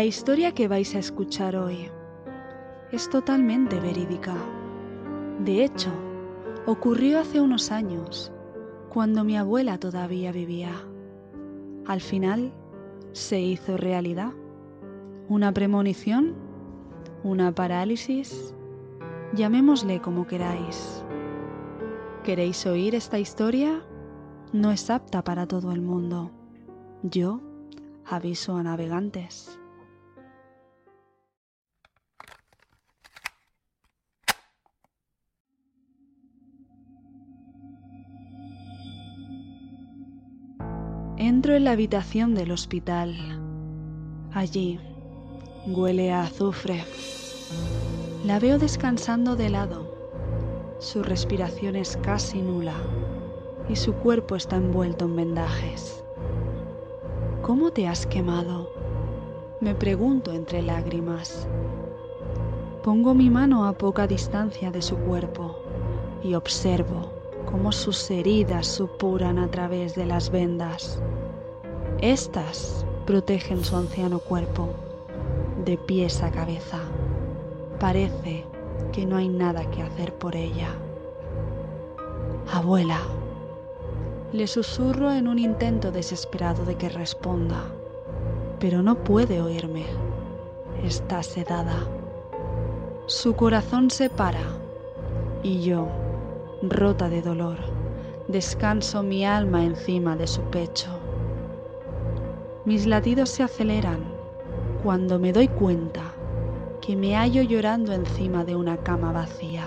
La historia que vais a escuchar hoy es totalmente verídica. De hecho, ocurrió hace unos años, cuando mi abuela todavía vivía. Al final, se hizo realidad. ¿Una premonición? ¿Una parálisis? Llamémosle como queráis. ¿Queréis oír esta historia? No es apta para todo el mundo. Yo aviso a navegantes. Entro en la habitación del hospital. Allí huele a azufre. La veo descansando de lado. Su respiración es casi nula y su cuerpo está envuelto en vendajes. ¿Cómo te has quemado? Me pregunto entre lágrimas. Pongo mi mano a poca distancia de su cuerpo y observo cómo sus heridas supuran a través de las vendas. Estas protegen su anciano cuerpo, de pies a cabeza. Parece que no hay nada que hacer por ella. Abuela, le susurro en un intento desesperado de que responda, pero no puede oírme. Está sedada. Su corazón se para y yo rota de dolor, descanso mi alma encima de su pecho. Mis latidos se aceleran cuando me doy cuenta que me hallo llorando encima de una cama vacía.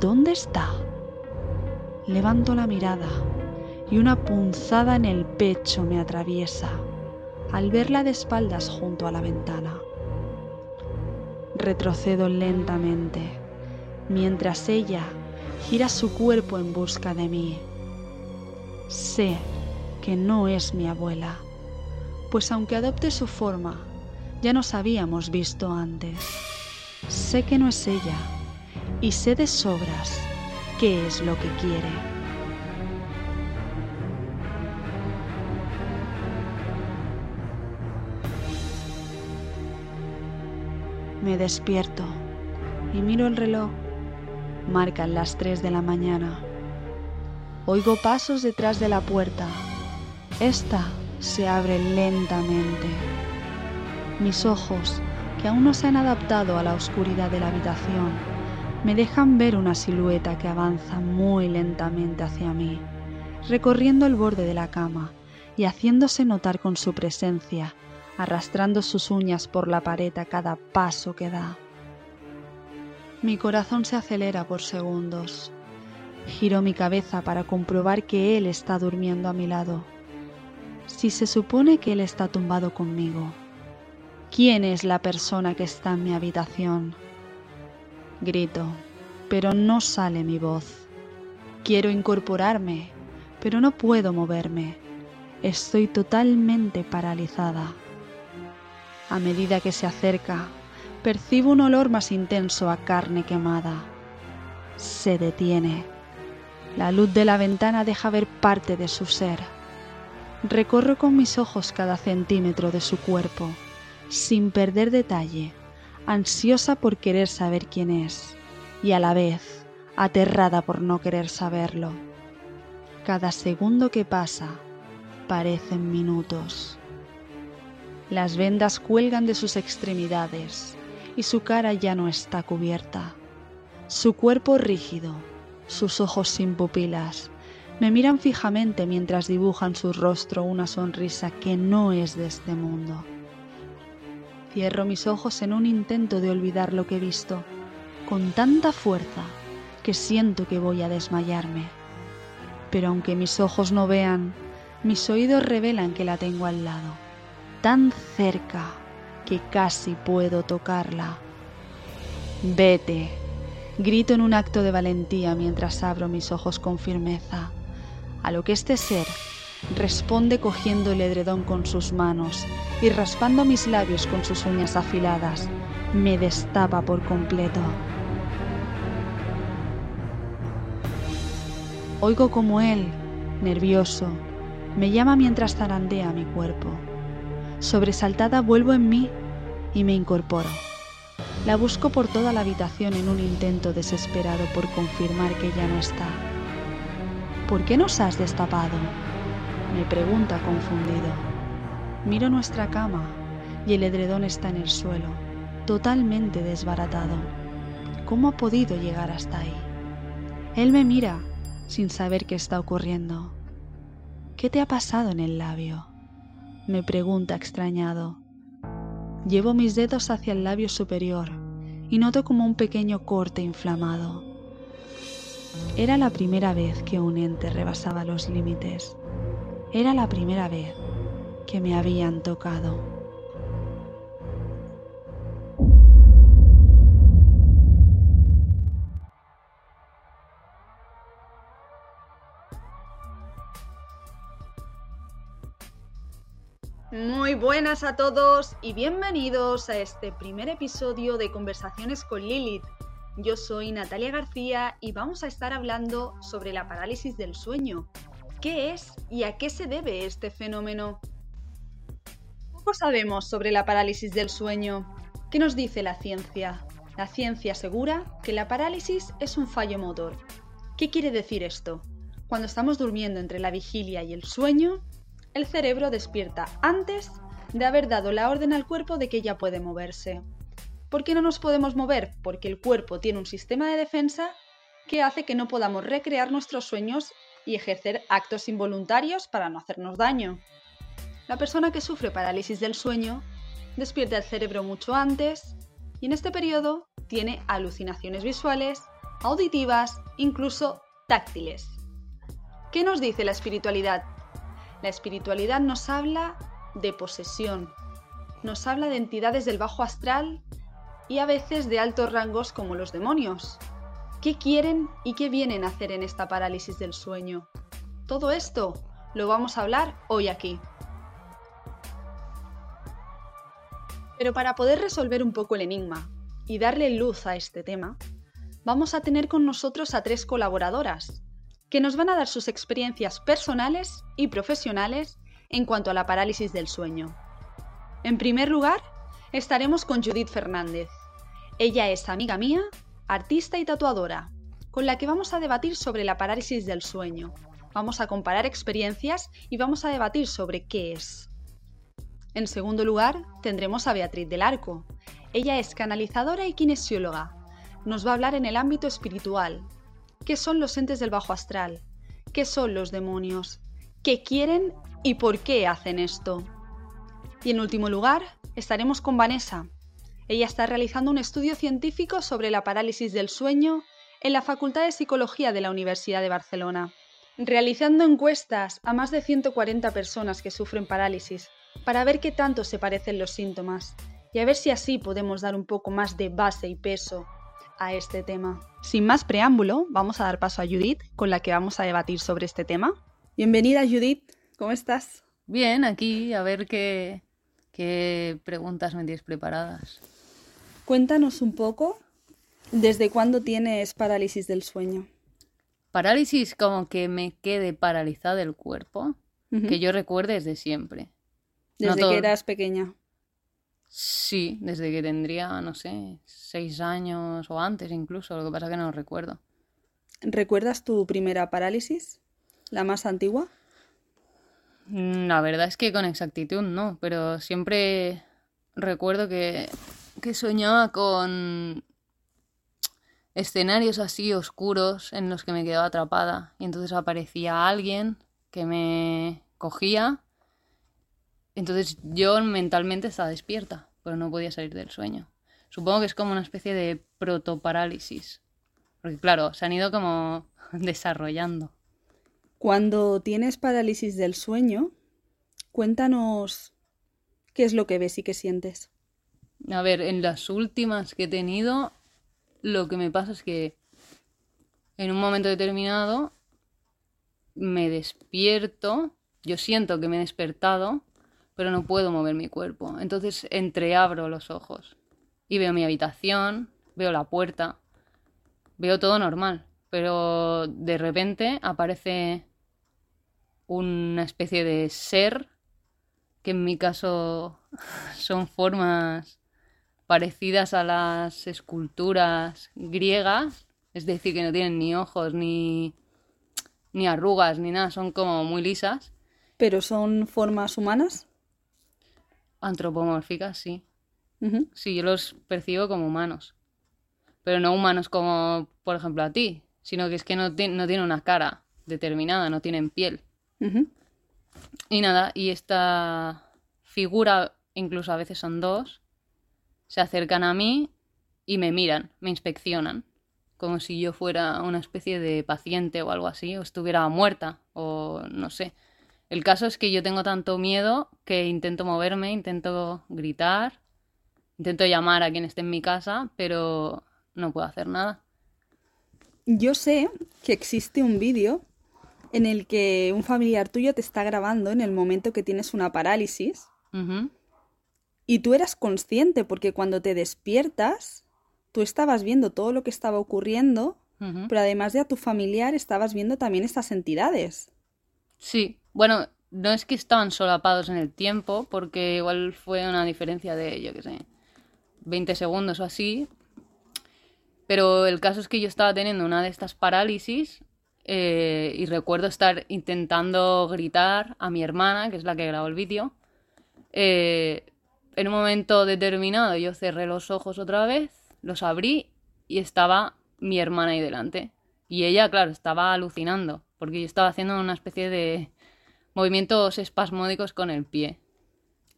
¿Dónde está? Levanto la mirada y una punzada en el pecho me atraviesa al verla de espaldas junto a la ventana. Retrocedo lentamente mientras ella gira su cuerpo en busca de mí. Sé que no es mi abuela, pues aunque adopte su forma, ya nos habíamos visto antes. Sé que no es ella y sé de sobras qué es lo que quiere. Me despierto y miro el reloj Marcan las 3 de la mañana. Oigo pasos detrás de la puerta. Esta se abre lentamente. Mis ojos, que aún no se han adaptado a la oscuridad de la habitación, me dejan ver una silueta que avanza muy lentamente hacia mí, recorriendo el borde de la cama y haciéndose notar con su presencia, arrastrando sus uñas por la pared a cada paso que da. Mi corazón se acelera por segundos. Giro mi cabeza para comprobar que él está durmiendo a mi lado. Si se supone que él está tumbado conmigo, ¿quién es la persona que está en mi habitación? Grito, pero no sale mi voz. Quiero incorporarme, pero no puedo moverme. Estoy totalmente paralizada. A medida que se acerca, percibo un olor más intenso a carne quemada. Se detiene. La luz de la ventana deja ver parte de su ser. Recorro con mis ojos cada centímetro de su cuerpo, sin perder detalle, ansiosa por querer saber quién es y a la vez aterrada por no querer saberlo. Cada segundo que pasa parecen minutos. Las vendas cuelgan de sus extremidades y su cara ya no está cubierta. Su cuerpo rígido, sus ojos sin pupilas, me miran fijamente mientras dibujan su rostro una sonrisa que no es de este mundo. Cierro mis ojos en un intento de olvidar lo que he visto, con tanta fuerza que siento que voy a desmayarme. Pero aunque mis ojos no vean, mis oídos revelan que la tengo al lado, tan cerca que casi puedo tocarla. Vete, grito en un acto de valentía mientras abro mis ojos con firmeza, a lo que este ser responde cogiendo el edredón con sus manos y raspando mis labios con sus uñas afiladas, me destapa por completo. Oigo como él, nervioso, me llama mientras zarandea mi cuerpo. Sobresaltada vuelvo en mí y me incorporo. La busco por toda la habitación en un intento desesperado por confirmar que ya no está. ¿Por qué nos has destapado? Me pregunta confundido. Miro nuestra cama y el edredón está en el suelo, totalmente desbaratado. ¿Cómo ha podido llegar hasta ahí? Él me mira sin saber qué está ocurriendo. ¿Qué te ha pasado en el labio? Me pregunta extrañado. Llevo mis dedos hacia el labio superior y noto como un pequeño corte inflamado. Era la primera vez que un ente rebasaba los límites. Era la primera vez que me habían tocado. Muy buenas a todos y bienvenidos a este primer episodio de Conversaciones con Lilith. Yo soy Natalia García y vamos a estar hablando sobre la parálisis del sueño. ¿Qué es y a qué se debe este fenómeno? Poco sabemos sobre la parálisis del sueño. ¿Qué nos dice la ciencia? La ciencia asegura que la parálisis es un fallo motor. ¿Qué quiere decir esto? Cuando estamos durmiendo entre la vigilia y el sueño, el cerebro despierta antes de haber dado la orden al cuerpo de que ya puede moverse. ¿Por qué no nos podemos mover? Porque el cuerpo tiene un sistema de defensa que hace que no podamos recrear nuestros sueños y ejercer actos involuntarios para no hacernos daño. La persona que sufre parálisis del sueño despierta el cerebro mucho antes y en este periodo tiene alucinaciones visuales, auditivas, incluso táctiles. ¿Qué nos dice la espiritualidad? La espiritualidad nos habla de posesión, nos habla de entidades del bajo astral y a veces de altos rangos como los demonios. ¿Qué quieren y qué vienen a hacer en esta parálisis del sueño? Todo esto lo vamos a hablar hoy aquí. Pero para poder resolver un poco el enigma y darle luz a este tema, vamos a tener con nosotros a tres colaboradoras, que nos van a dar sus experiencias personales y profesionales en cuanto a la parálisis del sueño. En primer lugar, estaremos con Judith Fernández. Ella es amiga mía, artista y tatuadora, con la que vamos a debatir sobre la parálisis del sueño. Vamos a comparar experiencias y vamos a debatir sobre qué es. En segundo lugar, tendremos a Beatriz del Arco. Ella es canalizadora y kinesióloga. Nos va a hablar en el ámbito espiritual, qué son los entes del bajo astral, qué son los demonios, qué quieren y por qué hacen esto. Y en último lugar, estaremos con Vanessa. Ella está realizando un estudio científico sobre la parálisis del sueño en la Facultad de Psicología de la Universidad de Barcelona, realizando encuestas a más de 140 personas que sufren parálisis para ver qué tanto se parecen los síntomas y a ver si así podemos dar un poco más de base y peso a este tema. Sin más preámbulo, vamos a dar paso a Judith, con la que vamos a debatir sobre este tema. Bienvenida Judith, ¿cómo estás? Bien, aquí a ver qué, qué preguntas me tienes preparadas. Cuéntanos un poco, ¿desde cuándo tienes parálisis del sueño? Parálisis como que me quede paralizado el cuerpo, que yo recuerde desde siempre. Desde que eras pequeña. Sí, desde que tendría, no sé, seis años o antes incluso, lo que pasa es que no lo recuerdo. ¿Recuerdas tu primera parálisis? ¿La más antigua? Mm, la verdad es que con exactitud no, pero siempre recuerdo que, que soñaba con escenarios así oscuros en los que me quedaba atrapada y entonces aparecía alguien que me cogía entonces yo mentalmente estaba despierta, pero no podía salir del sueño. Supongo que es como una especie de protoparálisis. Porque claro, se han ido como desarrollando. Cuando tienes parálisis del sueño, cuéntanos qué es lo que ves y qué sientes. A ver, en las últimas que he tenido, lo que me pasa es que en un momento determinado me despierto, yo siento que me he despertado pero no puedo mover mi cuerpo. Entonces entreabro los ojos y veo mi habitación, veo la puerta, veo todo normal, pero de repente aparece una especie de ser que en mi caso son formas parecidas a las esculturas griegas, es decir, que no tienen ni ojos, ni, ni arrugas, ni nada, son como muy lisas. ¿Pero son formas humanas? Antropomórficas, sí. Sí, yo los percibo como humanos. Pero no humanos como, por ejemplo, a ti, sino que es que no, no tienen una cara determinada, no tienen piel. Y nada, y esta figura, incluso a veces son dos, se acercan a mí y me miran, me inspeccionan, como si yo fuera una especie de paciente o algo así, o estuviera muerta, o no sé. El caso es que yo tengo tanto miedo que intento moverme, intento gritar, intento llamar a quien esté en mi casa, pero no puedo hacer nada. Yo sé que existe un vídeo en el que un familiar tuyo te está grabando en el momento que tienes una parálisis y tú eras consciente porque cuando te despiertas, tú estabas viendo todo lo que estaba ocurriendo, pero además de a tu familiar estabas viendo también estas entidades. Sí, bueno, no es que estaban solapados en el tiempo, porque igual fue una diferencia de, yo qué sé, 20 segundos o así. Pero el caso es que yo estaba teniendo una de estas parálisis eh, y recuerdo estar intentando gritar a mi hermana, que es la que grabó el vídeo. Eh, en un momento determinado yo cerré los ojos otra vez, los abrí y estaba mi hermana ahí delante. Y ella, claro, estaba alucinando, porque yo estaba haciendo una especie de movimientos espasmódicos con el pie.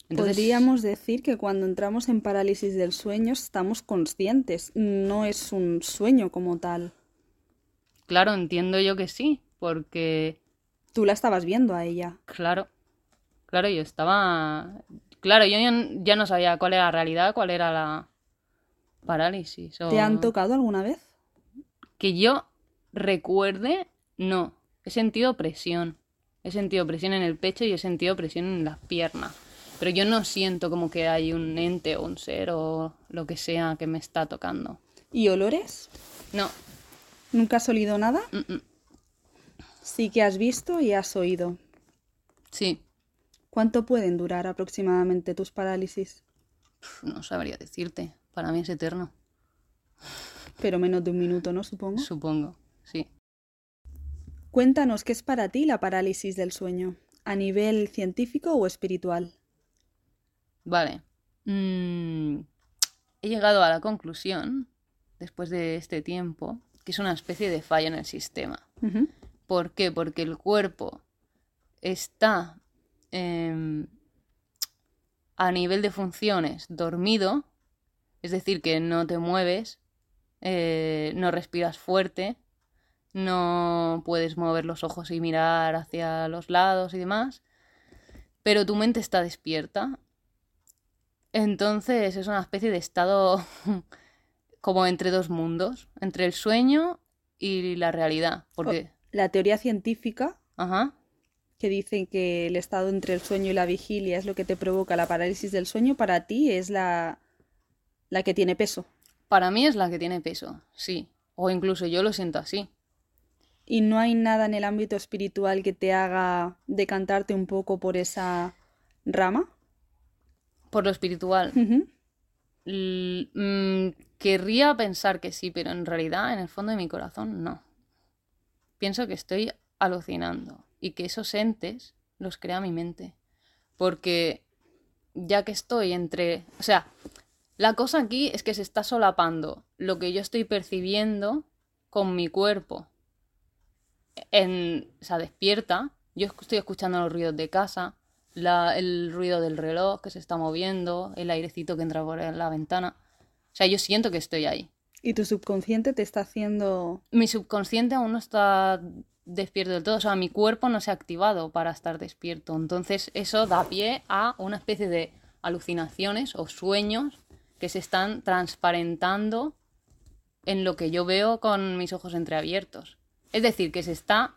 Entonces, Podríamos decir que cuando entramos en parálisis del sueño estamos conscientes, no es un sueño como tal. claro, entiendo yo que sí, porque, Tú la estabas viendo a ella. claro, claro, yo estaba... Claro, yo ya, no sabía cuál era la realidad, cuál era la parálisis. o- ¿Te han tocado alguna vez? Que yo recuerde, no. He sentido presión. He sentido presión en el pecho y he sentido presión en las piernas. Pero yo no siento como que hay un ente o un ser o lo que sea que me está tocando. ¿Y olores? No. ¿Nunca has olido nada? mm, mm. Sí que has visto y has oído. Sí. ¿Cuánto pueden durar aproximadamente tus parálisis? No sabría decirte. Para mí es eterno. Pero menos de un minuto, ¿no? Supongo. Supongo. Sí. Cuéntanos qué es para ti la parálisis del sueño, a nivel científico o espiritual. Vale. Mm, he llegado a la conclusión, después de este tiempo, que es una especie de falla en el sistema. ¿Por qué? Porque el cuerpo está em, a nivel de funciones dormido, es decir, que no te mueves, eh, no respiras fuerte, no puedes mover los ojos y mirar hacia los lados y demás, pero tu mente está despierta. Entonces es una especie de estado como entre dos mundos, entre el sueño y la realidad, porque... La teoría científica, Ajá. que dice que el estado entre el sueño y la vigilia es lo que te provoca la parálisis del sueño, para ti es la, la que tiene peso. Para mí es la que tiene peso, sí. O incluso yo lo siento así. Y no hay nada en el ámbito espiritual que te haga decantarte un poco por esa rama. Por lo espiritual. Mm, querría pensar que sí, pero en realidad, en el fondo de mi corazón, no. Pienso que estoy alucinando y que esos entes los crea mi mente. Porque ya que estoy entre... O sea, la cosa aquí es que se está solapando lo que yo estoy percibiendo con mi cuerpo. En, o sea, despierta. Yo estoy escuchando los ruidos de casa, la- el ruido del reloj que se está moviendo, el airecito que entra por la ventana. O sea, yo siento que estoy ahí. Y tu subconsciente te está haciendo... Mi subconsciente aún no está despierto del todo, o sea, mi cuerpo no se ha activado para estar despierto. Entonces, eso da pie a una especie de alucinaciones o sueños que se están transparentando en lo que yo veo con mis ojos entreabiertos. Es decir, que se está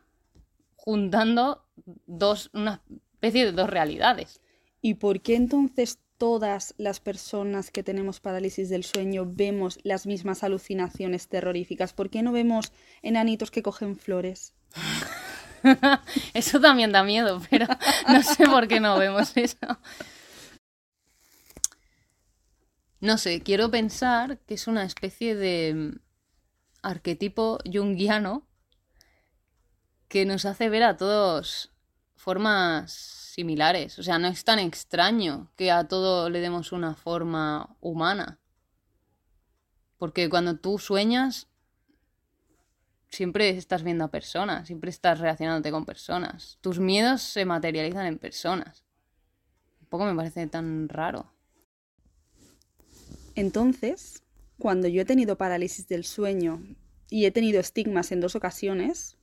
juntando dos, una especie de dos realidades. ¿Y por qué entonces todas las personas que tenemos parálisis del sueño vemos las mismas alucinaciones terroríficas? ¿Por qué no vemos enanitos que cogen flores? eso también da miedo, pero no sé por qué no vemos eso. No sé, quiero pensar que es una especie de arquetipo junguiano que nos hace ver a todos formas similares. O sea, no es tan extraño que a todo le demos una forma humana. Porque cuando tú sueñas, siempre estás viendo a personas, siempre estás relacionándote con personas. Tus miedos se materializan en personas. Poco me parece tan raro. Entonces, cuando yo he tenido parálisis del sueño y he tenido estigmas en dos ocasiones,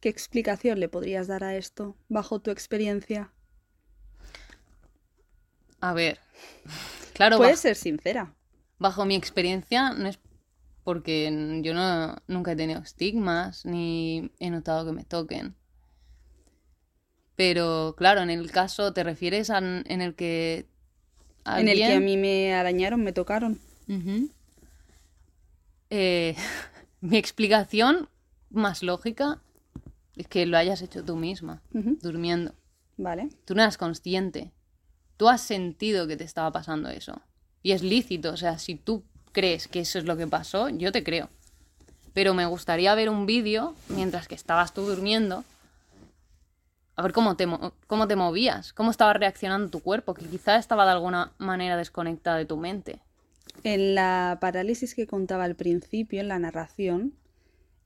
¿qué explicación le podrías dar a esto bajo tu experiencia? A ver. Claro, Puedes ser sincera. bajo mi experiencia no es porque yo no, nunca he tenido estigmas ni he notado que me toquen. Pero claro, en el caso, ¿te refieres a en el que En el que a mí me arañaron, me tocaron. Eh, mi explicación más lógica es que lo hayas hecho tú misma, durmiendo. Vale. Tú no eras consciente. Tú has sentido que te estaba pasando eso. Y es lícito, o sea, si tú crees que eso es lo que pasó, yo te creo. Pero me gustaría ver un vídeo mientras que estabas tú durmiendo. A ver cómo te, mo- cómo te movías, cómo estaba reaccionando tu cuerpo, que quizá estaba de alguna manera desconectada de tu mente. En la parálisis que contaba al principio, en la narración,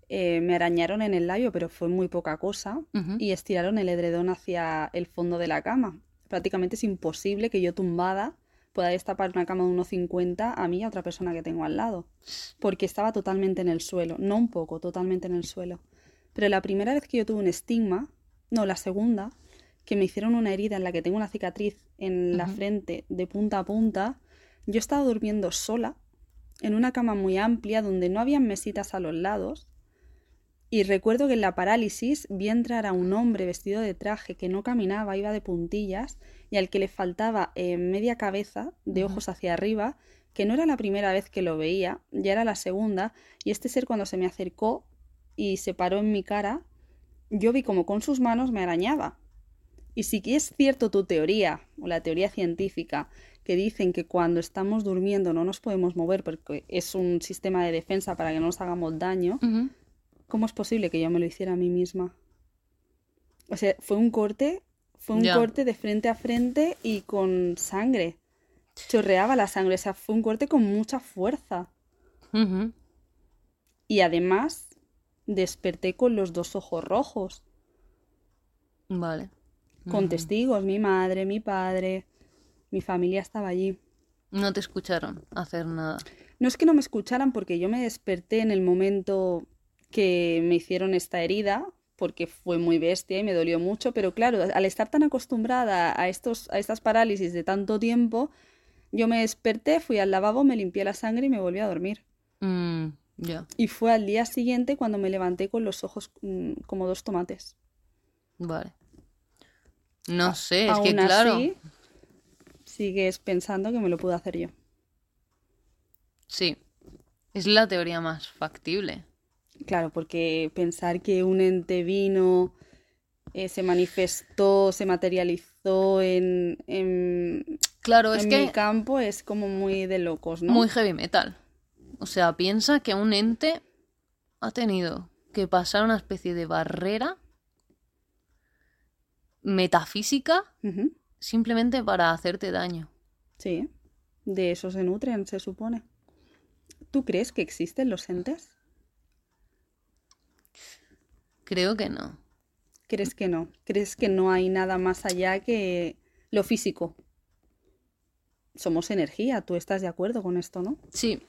eh, me arañaron en el labio, pero fue muy poca cosa, y estiraron el edredón hacia el fondo de la cama. Prácticamente es imposible que yo tumbada pueda destapar una cama de 1,50 a mí y a otra persona que tengo al lado, porque estaba totalmente en el suelo, no un poco, totalmente en el suelo. Pero la primera vez que yo tuve un estigma, no, la segunda, que me hicieron una herida en la que tengo una cicatriz en la frente de punta a punta, yo estaba durmiendo sola en una cama muy amplia donde no habían mesitas a los lados. Y recuerdo que en la parálisis vi entrar a un hombre vestido de traje que no caminaba, iba de puntillas y al que le faltaba eh, media cabeza de ojos hacia arriba, que no era la primera vez que lo veía, ya era la segunda, y este ser cuando se me acercó y se paró en mi cara, yo vi como con sus manos me arañaba. Y si es cierto tu teoría, o la teoría científica, que dicen que cuando estamos durmiendo no nos podemos mover porque es un sistema de defensa para que no nos hagamos daño. ¿Cómo es posible que yo me lo hiciera a mí misma? O sea, fue un corte, fue un corte de frente a frente y con sangre. Chorreaba la sangre, o sea, fue un corte con mucha fuerza. Y además desperté con los dos ojos rojos, Vale. con testigos, mi madre, mi padre, mi familia estaba allí. No te escucharon hacer nada. No es que no me escucharan porque yo me desperté en el momento que me hicieron esta herida, porque fue muy bestia y me dolió mucho, pero claro, al estar tan acostumbrada a estos, a estas parálisis de tanto tiempo, yo me desperté, fui al lavabo, me limpié la sangre y me volví a dormir. Mm, Y fue al día siguiente cuando me levanté con los ojos mm, como dos tomates. vale. No sé, es que claro. así, sigues pensando que me lo puedo hacer yo. Sí. Es la teoría más factible. Claro, porque pensar que un ente vino, eh, se manifestó, se materializó en, en, Claro, es en que mi campo es como muy de locos, ¿no? muy heavy metal. O sea, piensa que un ente ha tenido que pasar una especie de barrera metafísica simplemente para hacerte daño. Sí, de eso se nutren, se supone. ¿Tú crees que existen los entes? Creo que no. ¿Crees que no? ¿Crees que no hay nada más allá que lo físico? Somos energía, tú estás de acuerdo con esto, ¿no? Sí,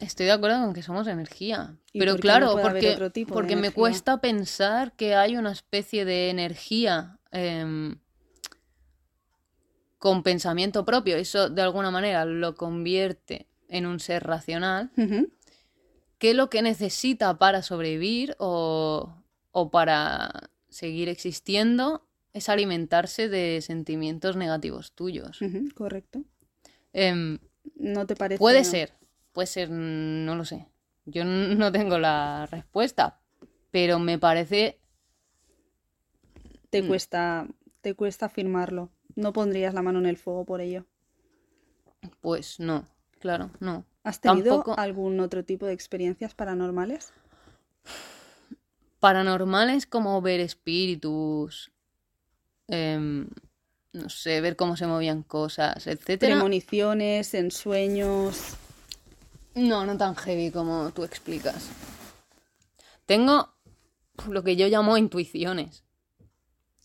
estoy de acuerdo con que somos energía. ¿Y Pero por qué no claro, porque, porque me cuesta pensar que hay una especie de energía em, con pensamiento propio. Eso de alguna manera lo convierte en un ser racional Ujú, que lo que necesita para sobrevivir o, o para seguir existiendo es alimentarse de sentimientos negativos tuyos. correcto. Em, ¿No te parece? Puede ser, puede ser, no lo sé. Yo no tengo la respuesta, pero me parece te Mm. cuesta, te cuesta afirmarlo. No pondrías la mano en el fuego por ello. Pues no, claro, no. ¿Has tenido Tampoco- algún otro tipo de experiencias paranormales? Paranormales como ver espíritus, em, no sé, ver cómo se movían cosas, etcétera. Premoniciones, ensueños. No, no tan heavy como tú explicas. Tengo lo que yo llamo intuiciones.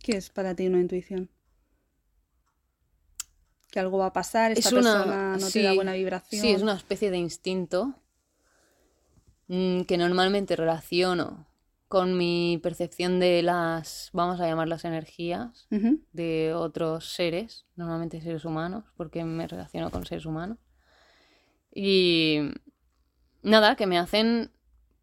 ¿Qué es para ti una intuición? Que algo va a pasar, esta es una, persona no sí, buena vibración. Sí, es una especie de instinto mm, que normalmente relaciono con mi percepción de las, vamos a llamarlas energías, de otros seres, normalmente seres humanos, porque me relaciono con seres humanos. Y nada, que me hacen,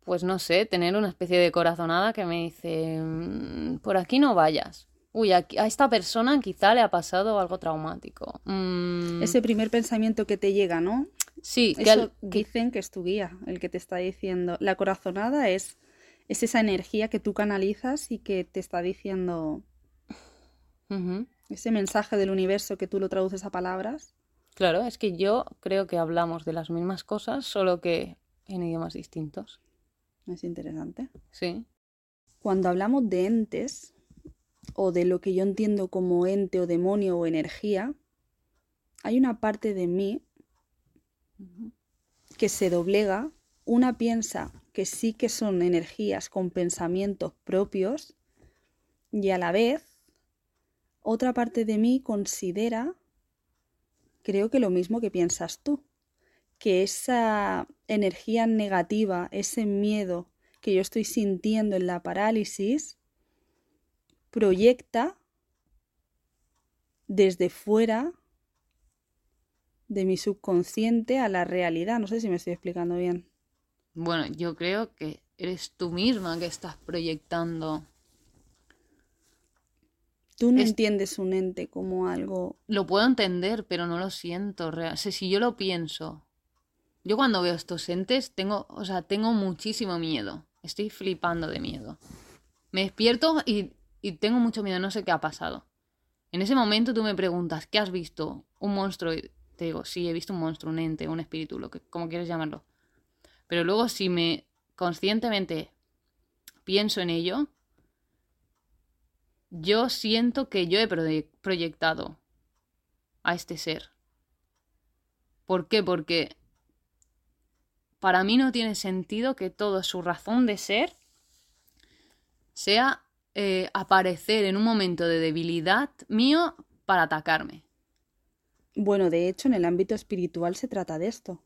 pues no sé, tener una especie de corazonada que me dice, "Mm, por aquí no vayas. Uy, aquí- a esta persona quizá le ha pasado algo traumático. Mm, Ese primer pensamiento que te llega, ¿no? sí, que Eso al- que- dicen que es tu guía, el que te está diciendo. La corazonada es, es esa energía que tú canalizas y que te está diciendo ese mensaje del universo que tú lo traduces a palabras. Claro, es que yo creo que hablamos de las mismas cosas, solo que en idiomas distintos. Es interesante. Sí. Cuando hablamos de entes, o de lo que yo entiendo como ente o demonio o energía, hay una parte de mí que se doblega. Una piensa que sí que son energías con pensamientos propios y a la vez otra parte de mí considera, creo que lo mismo que piensas tú, que esa energía negativa, ese miedo que yo estoy sintiendo en la parálisis, proyecta desde fuera de mi subconsciente a la realidad. No sé si me estoy explicando bien. Bueno, yo creo que eres tú misma que estás proyectando. Tú no Es- entiendes un ente como algo... Lo puedo entender, pero no lo siento. real- O sea, si yo lo pienso, yo cuando veo estos entes tengo, o sea, tengo muchísimo miedo. Estoy flipando de miedo. Me despierto y, y tengo mucho miedo, no sé qué ha pasado. En ese momento tú me preguntas, ¿qué has visto? ¿Un monstruo? Y te digo, sí, he visto un monstruo, un ente, un espíritu, lo que, como quieres llamarlo. Pero luego si me conscientemente pienso en ello, yo siento que yo he proye- proyectado a este ser. ¿Por qué? Porque para mí no tiene sentido que toda su razón de ser sea eh, aparecer en un momento de debilidad mío para atacarme. Bueno, de hecho, en el ámbito espiritual se trata de esto.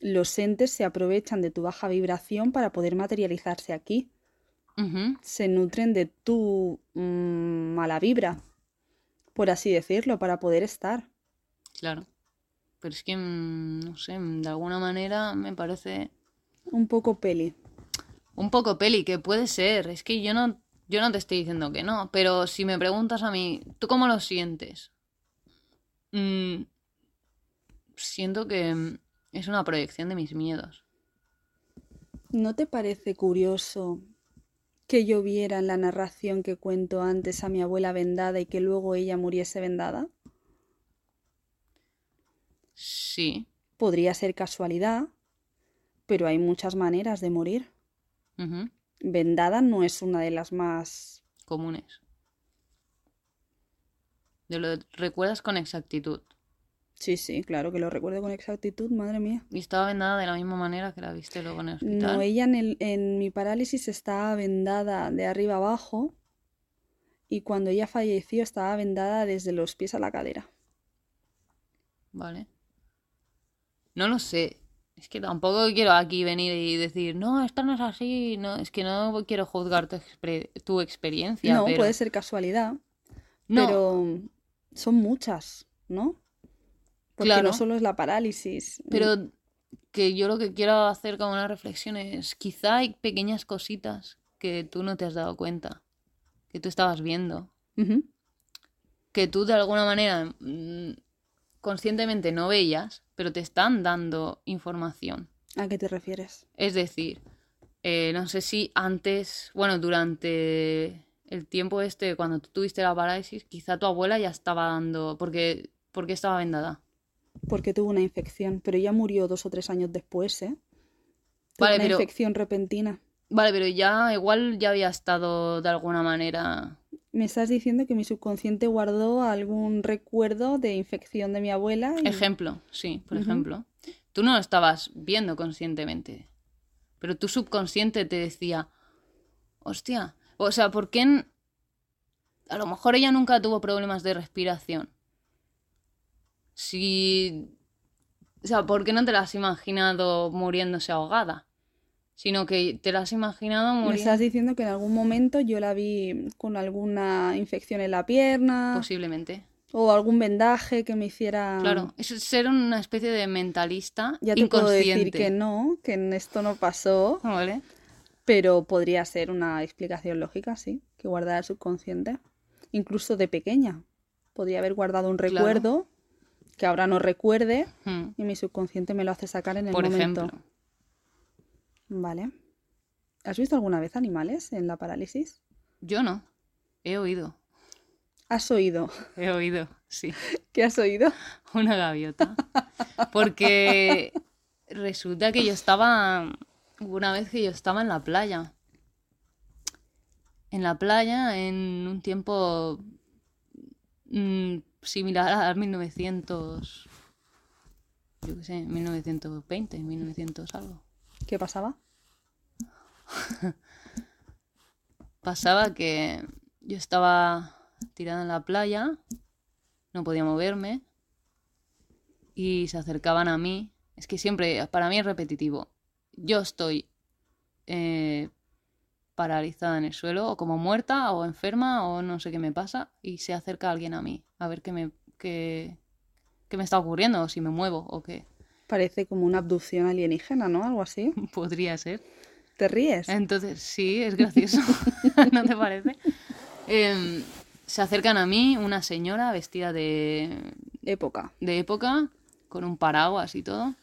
Los entes se aprovechan de tu baja vibración para poder materializarse aquí. Se nutren de tu mm, mala vibra, por así decirlo, para poder estar. claro. Pero es que, mm, no sé, de alguna manera me parece Un poco peli. un poco peli, que puede ser. Es que yo no, yo no te estoy diciendo que no, pero si me preguntas a mí, ¿tú cómo lo sientes? Mm, siento que mm, es una proyección de mis miedos. ¿No te parece curioso que yo viera en la narración que cuento antes a mi abuela vendada y que luego ella muriese vendada? Sí. Podría ser casualidad, pero hay muchas maneras de morir. Vendada no es una de las más... Comunes. Te lo recuerdas con exactitud. Sí, sí, claro que lo recuerdo con exactitud, madre mía. Y estaba vendada de la misma manera que la viste luego en el hospital. No, ella en, el- en mi parálisis estaba vendada de arriba abajo y cuando ella falleció estaba vendada desde los pies a la cadera. Vale. No lo sé. Es que tampoco quiero aquí venir y decir, no, esto no es así. No, es que no quiero juzgar tu, experiencia. no, pero... puede ser casualidad, No, pero son muchas, ¿no? Porque Claro. no solo es la parálisis. pero que yo lo que quiero hacer como una reflexión es, quizá hay pequeñas cositas que tú no te has dado cuenta, que tú estabas viendo, que tú de alguna manera mm, conscientemente no veías, pero te están dando información. ¿A qué te refieres? Es decir, eh, no sé si antes, bueno, durante el tiempo este, cuando tú tuviste la parálisis, quizá tu abuela ya estaba dando. Porque, porque estaba vendada. Porque tuvo una infección, pero ella murió dos o tres años después, ¿eh? Tuvo Vale, una pero- infección repentina. Vale, pero ya igual ya había estado de alguna manera. Me estás diciendo que mi subconsciente guardó algún recuerdo de infección de mi abuela y Ejemplo, sí, por ejemplo. Tú no lo estabas viendo conscientemente. Pero tu subconsciente te decía, hostia, o sea, ¿por qué en- a lo mejor ella nunca tuvo problemas de respiración? Si... O sea, ¿por qué no te la has imaginado muriéndose ahogada? Sino que te la has imaginado me muriendo... estás diciendo que en algún momento yo la vi con alguna infección en la pierna Posiblemente. o algún vendaje que me hiciera... Claro, es ser una especie de mentalista Ya te puedo decir inconsciente. que no, que en esto no pasó, Vale. pero podría ser una explicación lógica, sí, que guardara el subconsciente. Incluso de pequeña. Podría haber guardado un Claro. Que ahora no recuerde Hmm, y mi subconsciente me lo hace sacar en el Por momento. ejemplo. Vale. ¿Has visto alguna vez animales en la parálisis? Yo no. He oído. ¿Has oído? He oído, sí. ¿Qué has oído? Una gaviota. Porque resulta que yo estaba. Una vez que yo estaba en la playa. En la playa en un tiempo mm, similar a 1900. Yo qué sé, 1920, 1900 algo. ¿Qué pasaba? Pasaba que yo estaba tirada en la playa, no podía moverme y se acercaban a mí. Es que siempre, para mí es repetitivo. Yo estoy eh, paralizada en el suelo, o como muerta, o enferma, o no sé qué me pasa, y se acerca alguien a mí a ver qué me, qué, qué me está ocurriendo, o si me muevo, o qué Parece como una abducción alienígena, ¿no? Algo así. podría ser. ¿Te ríes? Entonces, sí, es gracioso. ¿No te parece? Em, se acercan a mí una señora vestida de, Época. de época, con un paraguas y todo,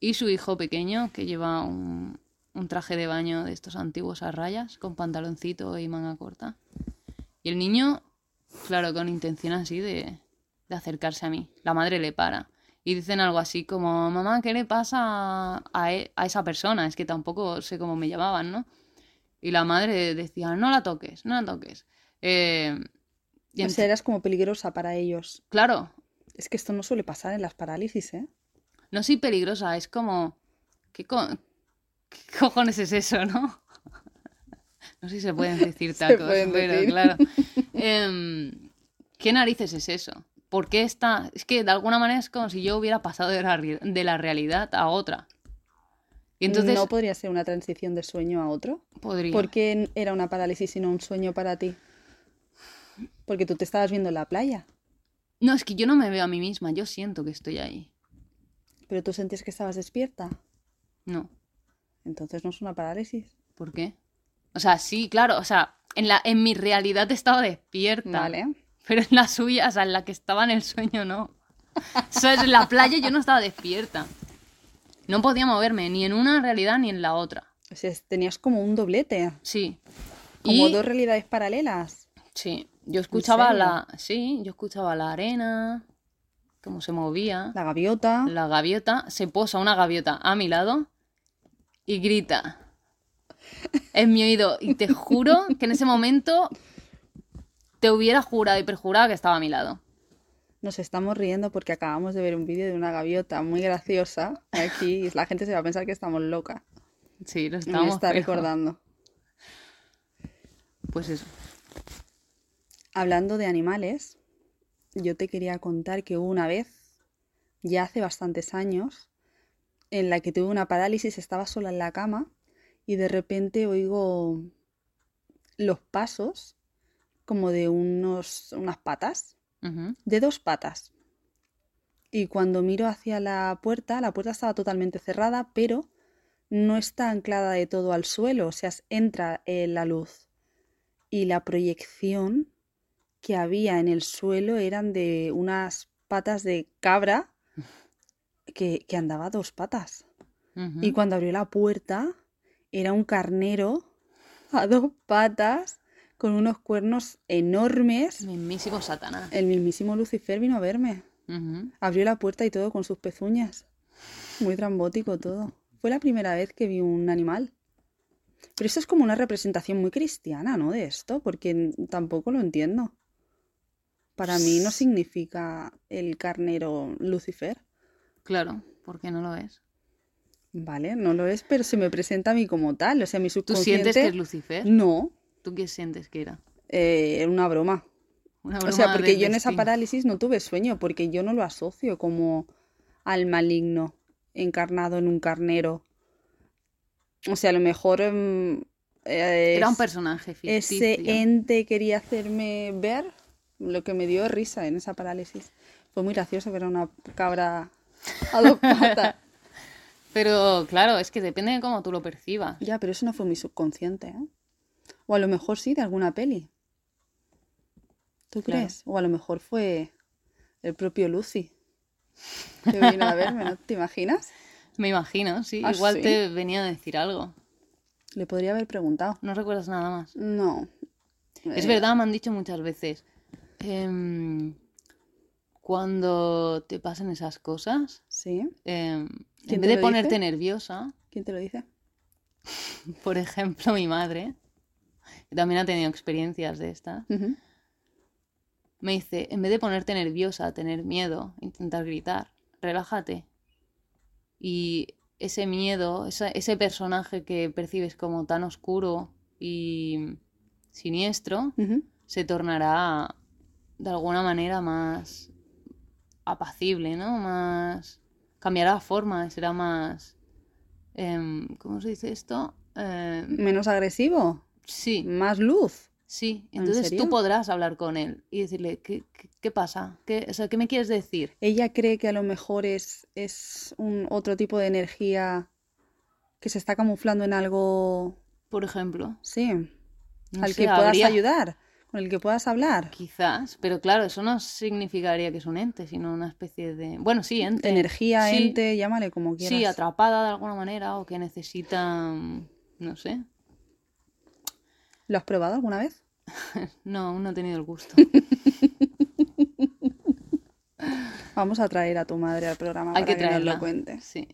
y su hijo pequeño que lleva un, un traje de baño de estos antiguos a rayas, con pantaloncito y manga corta. Y el niño, claro, con intención así de, de acercarse a mí. La madre le para. Y dicen algo así como, mamá, ¿qué le pasa a, e- a esa persona? Es que tampoco sé cómo me llamaban, ¿no? Y la madre decía, no la toques, no la toques. Eh, y O sea, eras como peligrosa para ellos. claro, Es que esto no suele pasar en las parálisis, ¿eh? no soy peligrosa, es como, ¿qué, co- qué cojones es eso, no? No sé si se pueden decir tacos, pueden pero decir. claro. Em, ¿Qué narices es eso? ¿Por qué está...? Es que de alguna manera es como si yo hubiera pasado de la, re- de la realidad a otra. Y entonces ¿No podría ser una transición de sueño a otro? podría. ¿Por qué era una parálisis y no un sueño para ti? Porque tú te estabas viendo en la playa, No, es que yo no me veo a mí misma, yo siento que estoy ahí. pero tú sentías que estabas despierta. No, Entonces no es una parálisis. ¿por qué? O sea, sí, claro, o sea, en, la, en mi realidad estaba despierta. Vale. Pero en la suya, o sea, en la que estaba en el sueño, no. O sea, en la playa yo no estaba despierta. No podía moverme ni en una realidad ni en la otra. O sea, tenías como un doblete, Sí. como Y- dos realidades paralelas. Sí, yo escuchaba la... Sí, yo escuchaba la arena, cómo se movía. La gaviota. La gaviota, se posa una gaviota a mi lado y grita en mi oído. Y te juro que en ese momento te hubiera jurado y perjurado que estaba a mi lado. Nos estamos riendo porque acabamos de ver un vídeo de una gaviota muy graciosa aquí y la gente se va a pensar que estamos locas. Sí, lo Me estábamos está pero- recordando. Pues eso. Hablando de animales, yo te quería contar que una vez, ya hace bastantes años, en la que tuve una parálisis, estaba sola en la cama y de repente oigo los pasos como de unos, unas patas, de dos patas. Y cuando miro hacia la puerta, la puerta estaba totalmente cerrada, pero no está anclada de todo al suelo, o sea, entra eh, la luz. Y la proyección que había en el suelo eran de unas patas de cabra que, que andaba a dos patas. Y cuando abrió la puerta, era un carnero a dos patas con unos cuernos enormes. El mismísimo Satanás. El mismísimo Lucifer vino a verme. Abrió la puerta y todo con sus pezuñas. Muy trambótico todo. Fue la primera vez que vi un animal. Pero eso es como una representación muy cristiana, ¿no? De esto, porque tampoco lo entiendo. Para mí no significa el carnero Lucifer. Claro, porque no lo es. Vale, no lo es, pero se me presenta a mí como tal. O sea, mi ¿Tú subconsciente... sientes que es Lucifer? No, ¿Tú qué sientes que era? eh, era una broma. Una O broma sea, porque yo en esa parálisis no tuve sueño, porque yo no lo asocio como al maligno encarnado en un carnero. O sea, a lo mejor eh, Era un personaje ficticio. ese ente quería hacerme ver lo que me dio risa en esa parálisis. Fue muy gracioso ver a una cabra a dos patas. Pero claro, es que depende de cómo tú lo percibas. Ya, pero eso no fue mi subconsciente, ¿eh? O a lo mejor sí, de alguna peli. ¿Tú Claro. crees? O a lo mejor fue el propio Lucy que vino a verme, ¿no? ¿Te imaginas? Me imagino, sí. ¿Ah, Igual sí? te venía a decir algo. Le podría haber preguntado. No recuerdas nada más. No. Es Eh, verdad, me han dicho muchas veces. em, cuando te pasan esas cosas, ¿Sí? em, ¿Quién en vez de ponerte dice? nerviosa, ¿Quién te lo dice? por ejemplo, mi madre, que también ha tenido experiencias de estas, me dice, en vez de ponerte nerviosa, tener miedo, intentar gritar, relájate. Y ese miedo, esa- ese personaje que percibes como tan oscuro y siniestro, se tornará de alguna manera más apacible, ¿no? Más... cambiará forma, y será más... em, ¿Cómo se dice esto? Em, Menos agresivo, sí, más luz. sí. ¿En Entonces tú podrás hablar con él y decirle, ¿qué, qué, qué pasa? ¿Qué, o sea, ¿qué me quieres decir? Ella cree que a lo mejor es, es un otro tipo de energía que se está camuflando en algo, Por ejemplo, sí, no al sé, que puedas habría- ayudar, con el que puedas hablar. Quizás, pero claro, eso no significaría que es un ente, sino una especie de... Bueno, sí, ente. Energía, Sí. ente, llámale como quieras. Sí, atrapada de alguna manera o que necesita, no sé. ¿Lo has probado alguna vez? No, aún no he tenido el gusto. Vamos a traer a tu madre al programa Hay para que que, nos traerla. lo cuente. Sí.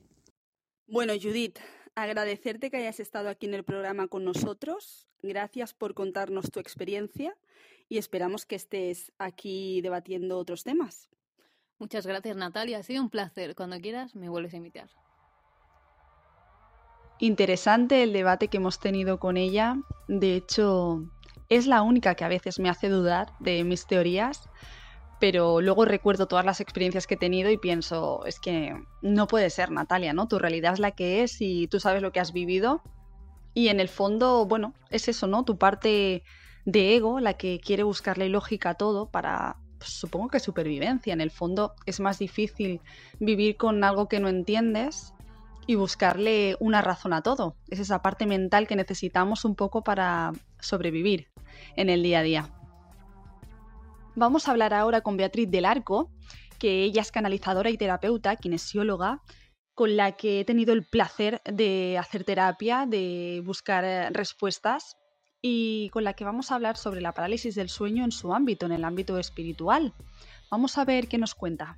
Bueno, Judith, agradecerte que hayas estado aquí en el programa con nosotros. Gracias por contarnos tu experiencia y esperamos que estés aquí debatiendo otros temas. Muchas gracias, Natalia. Ha sido un placer. Cuando quieras, me vuelves a invitar. Interesante el debate que hemos tenido con ella. De hecho, es la única que a veces me hace dudar de mis teorías, pero luego recuerdo todas las experiencias que he tenido y pienso, es que no puede ser, Natalia, ¿no? Tu realidad es la que es y tú sabes lo que has vivido. Y en el fondo, bueno, es eso, ¿no? Tu parte de ego, la que quiere buscarle lógica a todo para, pues, supongo que supervivencia. En el fondo es más difícil vivir con algo que no entiendes y buscarle una razón a todo. Es esa parte mental que necesitamos un poco para sobrevivir en el día a día. Vamos a hablar ahora con Beatriz del Arco, que ella es canalizadora y terapeuta, kinesióloga, con la que he tenido el placer de hacer terapia, de buscar eh, respuestas y con la que vamos a hablar sobre la parálisis del sueño en su ámbito, en el ámbito espiritual. Vamos a ver qué nos cuenta.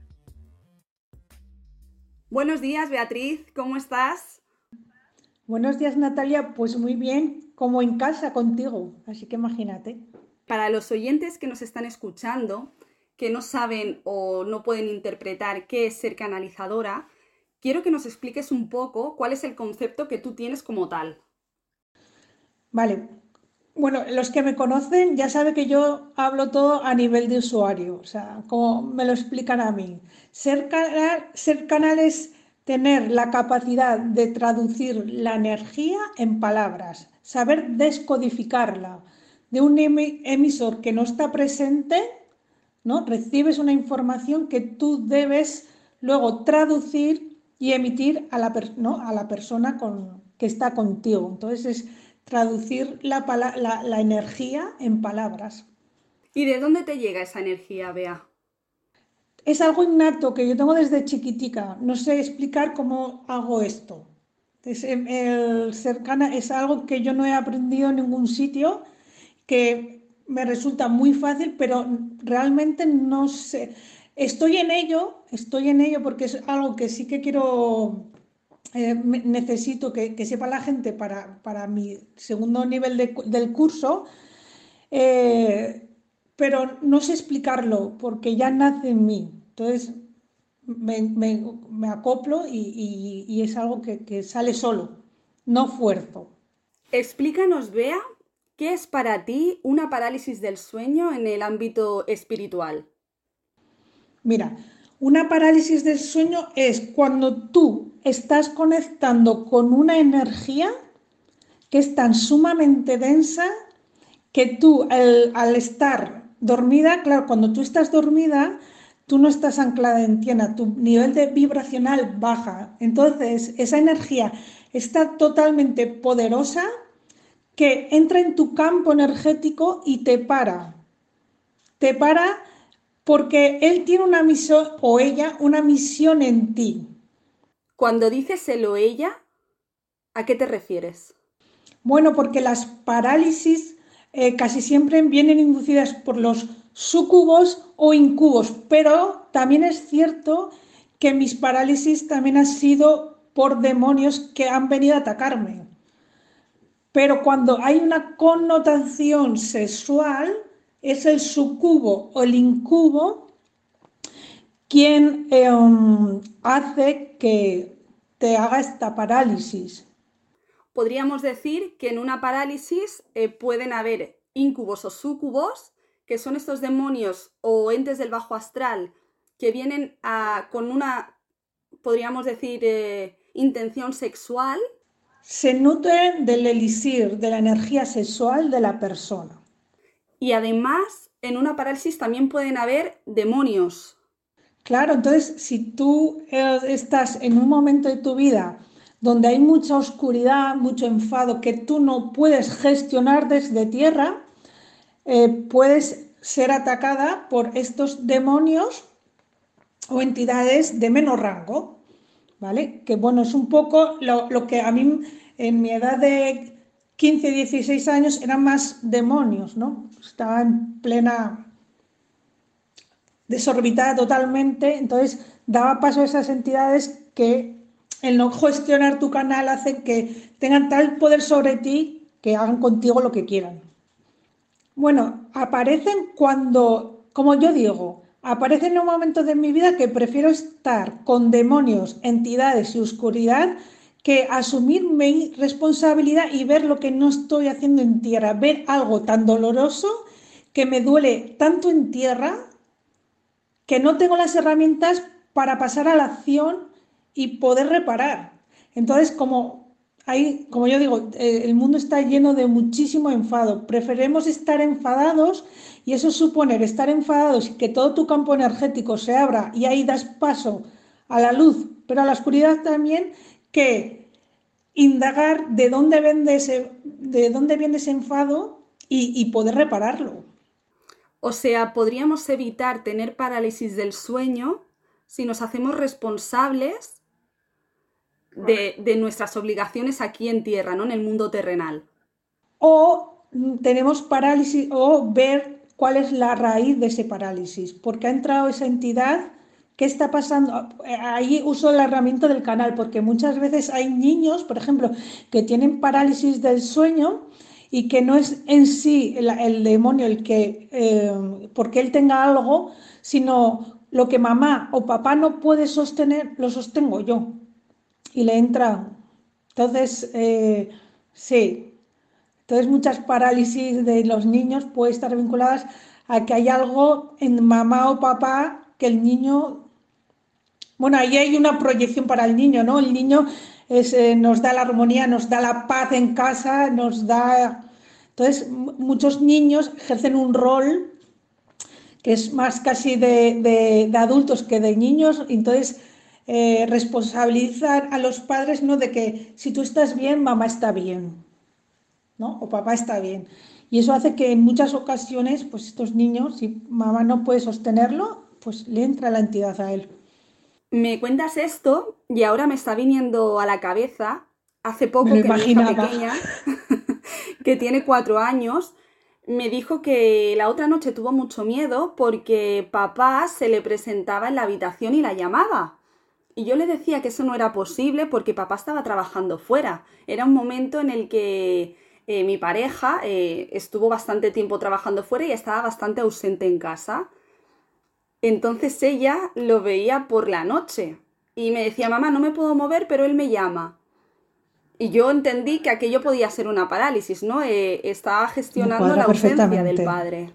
Buenos días, Beatriz, ¿cómo estás? Buenos días, Natalia. Pues muy bien, como en casa contigo. Así que imagínate. Para los oyentes que nos están escuchando, que no saben o no pueden interpretar qué es ser canalizadora, quiero que nos expliques un poco cuál es el concepto que tú tienes como tal. Vale. Bueno, los que me conocen ya saben que yo hablo todo a nivel de usuario, o sea, como me lo explican a mí. Ser canal, ser canal es tener la capacidad de traducir la energía en palabras, saber descodificarla de un emi- emisor que no está presente, ¿no? Recibes una información que tú debes luego traducir y emitir a la, ¿no? a la persona con, que está contigo. Entonces es traducir la, la, la energía en palabras. ¿Y de dónde te llega esa energía, Bea? Es algo innato que yo tengo desde chiquitica. No sé explicar cómo hago esto. Es, em, el cercana es algo que yo no he aprendido en ningún sitio, que me resulta muy fácil, pero realmente no sé. Estoy en ello, estoy en ello porque es algo que sí que quiero, eh, necesito que, sepa la gente para, mi segundo nivel del curso, eh, pero no sé explicarlo porque ya nace en mí. Entonces me, acoplo y, es algo que, que sale solo, no fuerzo. Explícanos, Bea, ¿qué es para ti una parálisis del sueño en el ámbito espiritual? Mira, una parálisis del sueño es cuando tú estás conectando con una energía que es tan sumamente densa que tú al, estar dormida, claro, cuando tú estás dormida, tú no estás anclada en tierra, tu nivel de vibracional baja. Entonces, esa energía está totalmente poderosa que entra en tu campo energético y te para. Te para porque él tiene una misión o ella una misión en ti. Cuando dices él o ella, ¿a qué te refieres? Bueno, porque las parálisis eh, casi siempre vienen inducidas por los sucubos o incubos, pero también es cierto que mis parálisis también han sido por demonios que han venido a atacarme. Pero cuando hay una connotación sexual, es el sucubo o el incubo quien em, hace que te haga esta parálisis. Podríamos decir que en una parálisis eh, pueden haber incubos o sucubos, que son estos demonios o entes del bajo astral que vienen con una, podríamos decir, eh, intención sexual. Se nutren del elixir, de la energía sexual de la persona. Y además, en una parálisis también pueden haber demonios. Claro, entonces si tú estás en un momento de tu vida donde hay mucha oscuridad, mucho enfado que tú no puedes gestionar desde tierra, eh, puedes ser atacada por estos demonios o entidades de menor rango, ¿vale? Que bueno, es un poco lo, lo que a mí en mi edad de 15, 16 años eran más demonios, ¿no? Estaba en plena desorbitada totalmente, entonces daba paso a esas entidades que el no gestionar tu canal hace que tengan tal poder sobre ti que hagan contigo lo que quieran. Bueno, aparecen cuando, como yo digo, aparecen en un momento de mi vida que prefiero estar con demonios, entidades y oscuridad que asumir mi responsabilidad y ver lo que no estoy haciendo en tierra, ver algo tan doloroso que me duele tanto en tierra que no tengo las herramientas para pasar a la acción y poder reparar. Entonces, como hay, como yo digo, eh, el mundo está lleno de muchísimo enfado. Preferemos estar enfadados y eso supone estar enfadados y que todo tu campo energético se abra y ahí das paso a la luz, pero a la oscuridad también que indagar de dónde viene ese, de dónde viene ese enfado y, poder repararlo. O sea, podríamos evitar tener parálisis del sueño si nos hacemos responsables de, nuestras obligaciones aquí en tierra, ¿no? En el mundo terrenal. O tenemos parálisis, o ver cuál es la raíz de ese parálisis, porque ha entrado esa entidad ¿Qué está pasando? Ahí uso la herramienta del canal, porque muchas veces hay niños, por ejemplo, que tienen parálisis del sueño y que no es en sí el, demonio el que, eh, porque él tenga algo, sino lo que mamá o papá no puede sostener, lo sostengo yo. Y le entra. Entonces, eh, sí. Entonces, muchas parálisis de los niños pueden estar vinculadas a que hay algo en mamá o papá que el niño bueno, ahí hay una proyección para el niño, ¿no? El niño eh, nos da la armonía, nos da la paz en casa, nos da... Entonces, muchos niños ejercen un rol que es más casi de, adultos que de niños, entonces eh, responsabilizan a los padres ¿no? de que si tú estás bien, mamá está bien, ¿no? O papá está bien. Y eso hace que en muchas ocasiones, pues estos niños, si mamá no puede sostenerlo, pues le entra la entidad a él. Me cuentas esto y ahora me está viniendo a la cabeza, hace poco que mi hija pequeña, que tiene cuatro años, me dijo que la otra noche tuvo mucho miedo porque papá se le presentaba en la habitación y la llamaba. Y yo le decía que eso no era posible porque papá estaba trabajando fuera. Era un momento en el que eh, mi pareja eh, estuvo bastante tiempo trabajando fuera y estaba bastante ausente en casa. Entonces ella lo veía por la noche y me decía, mamá, no me puedo mover, pero él me llama. Y yo entendí que aquello podía ser una parálisis, ¿no? Eh, estaba gestionando la ausencia del padre.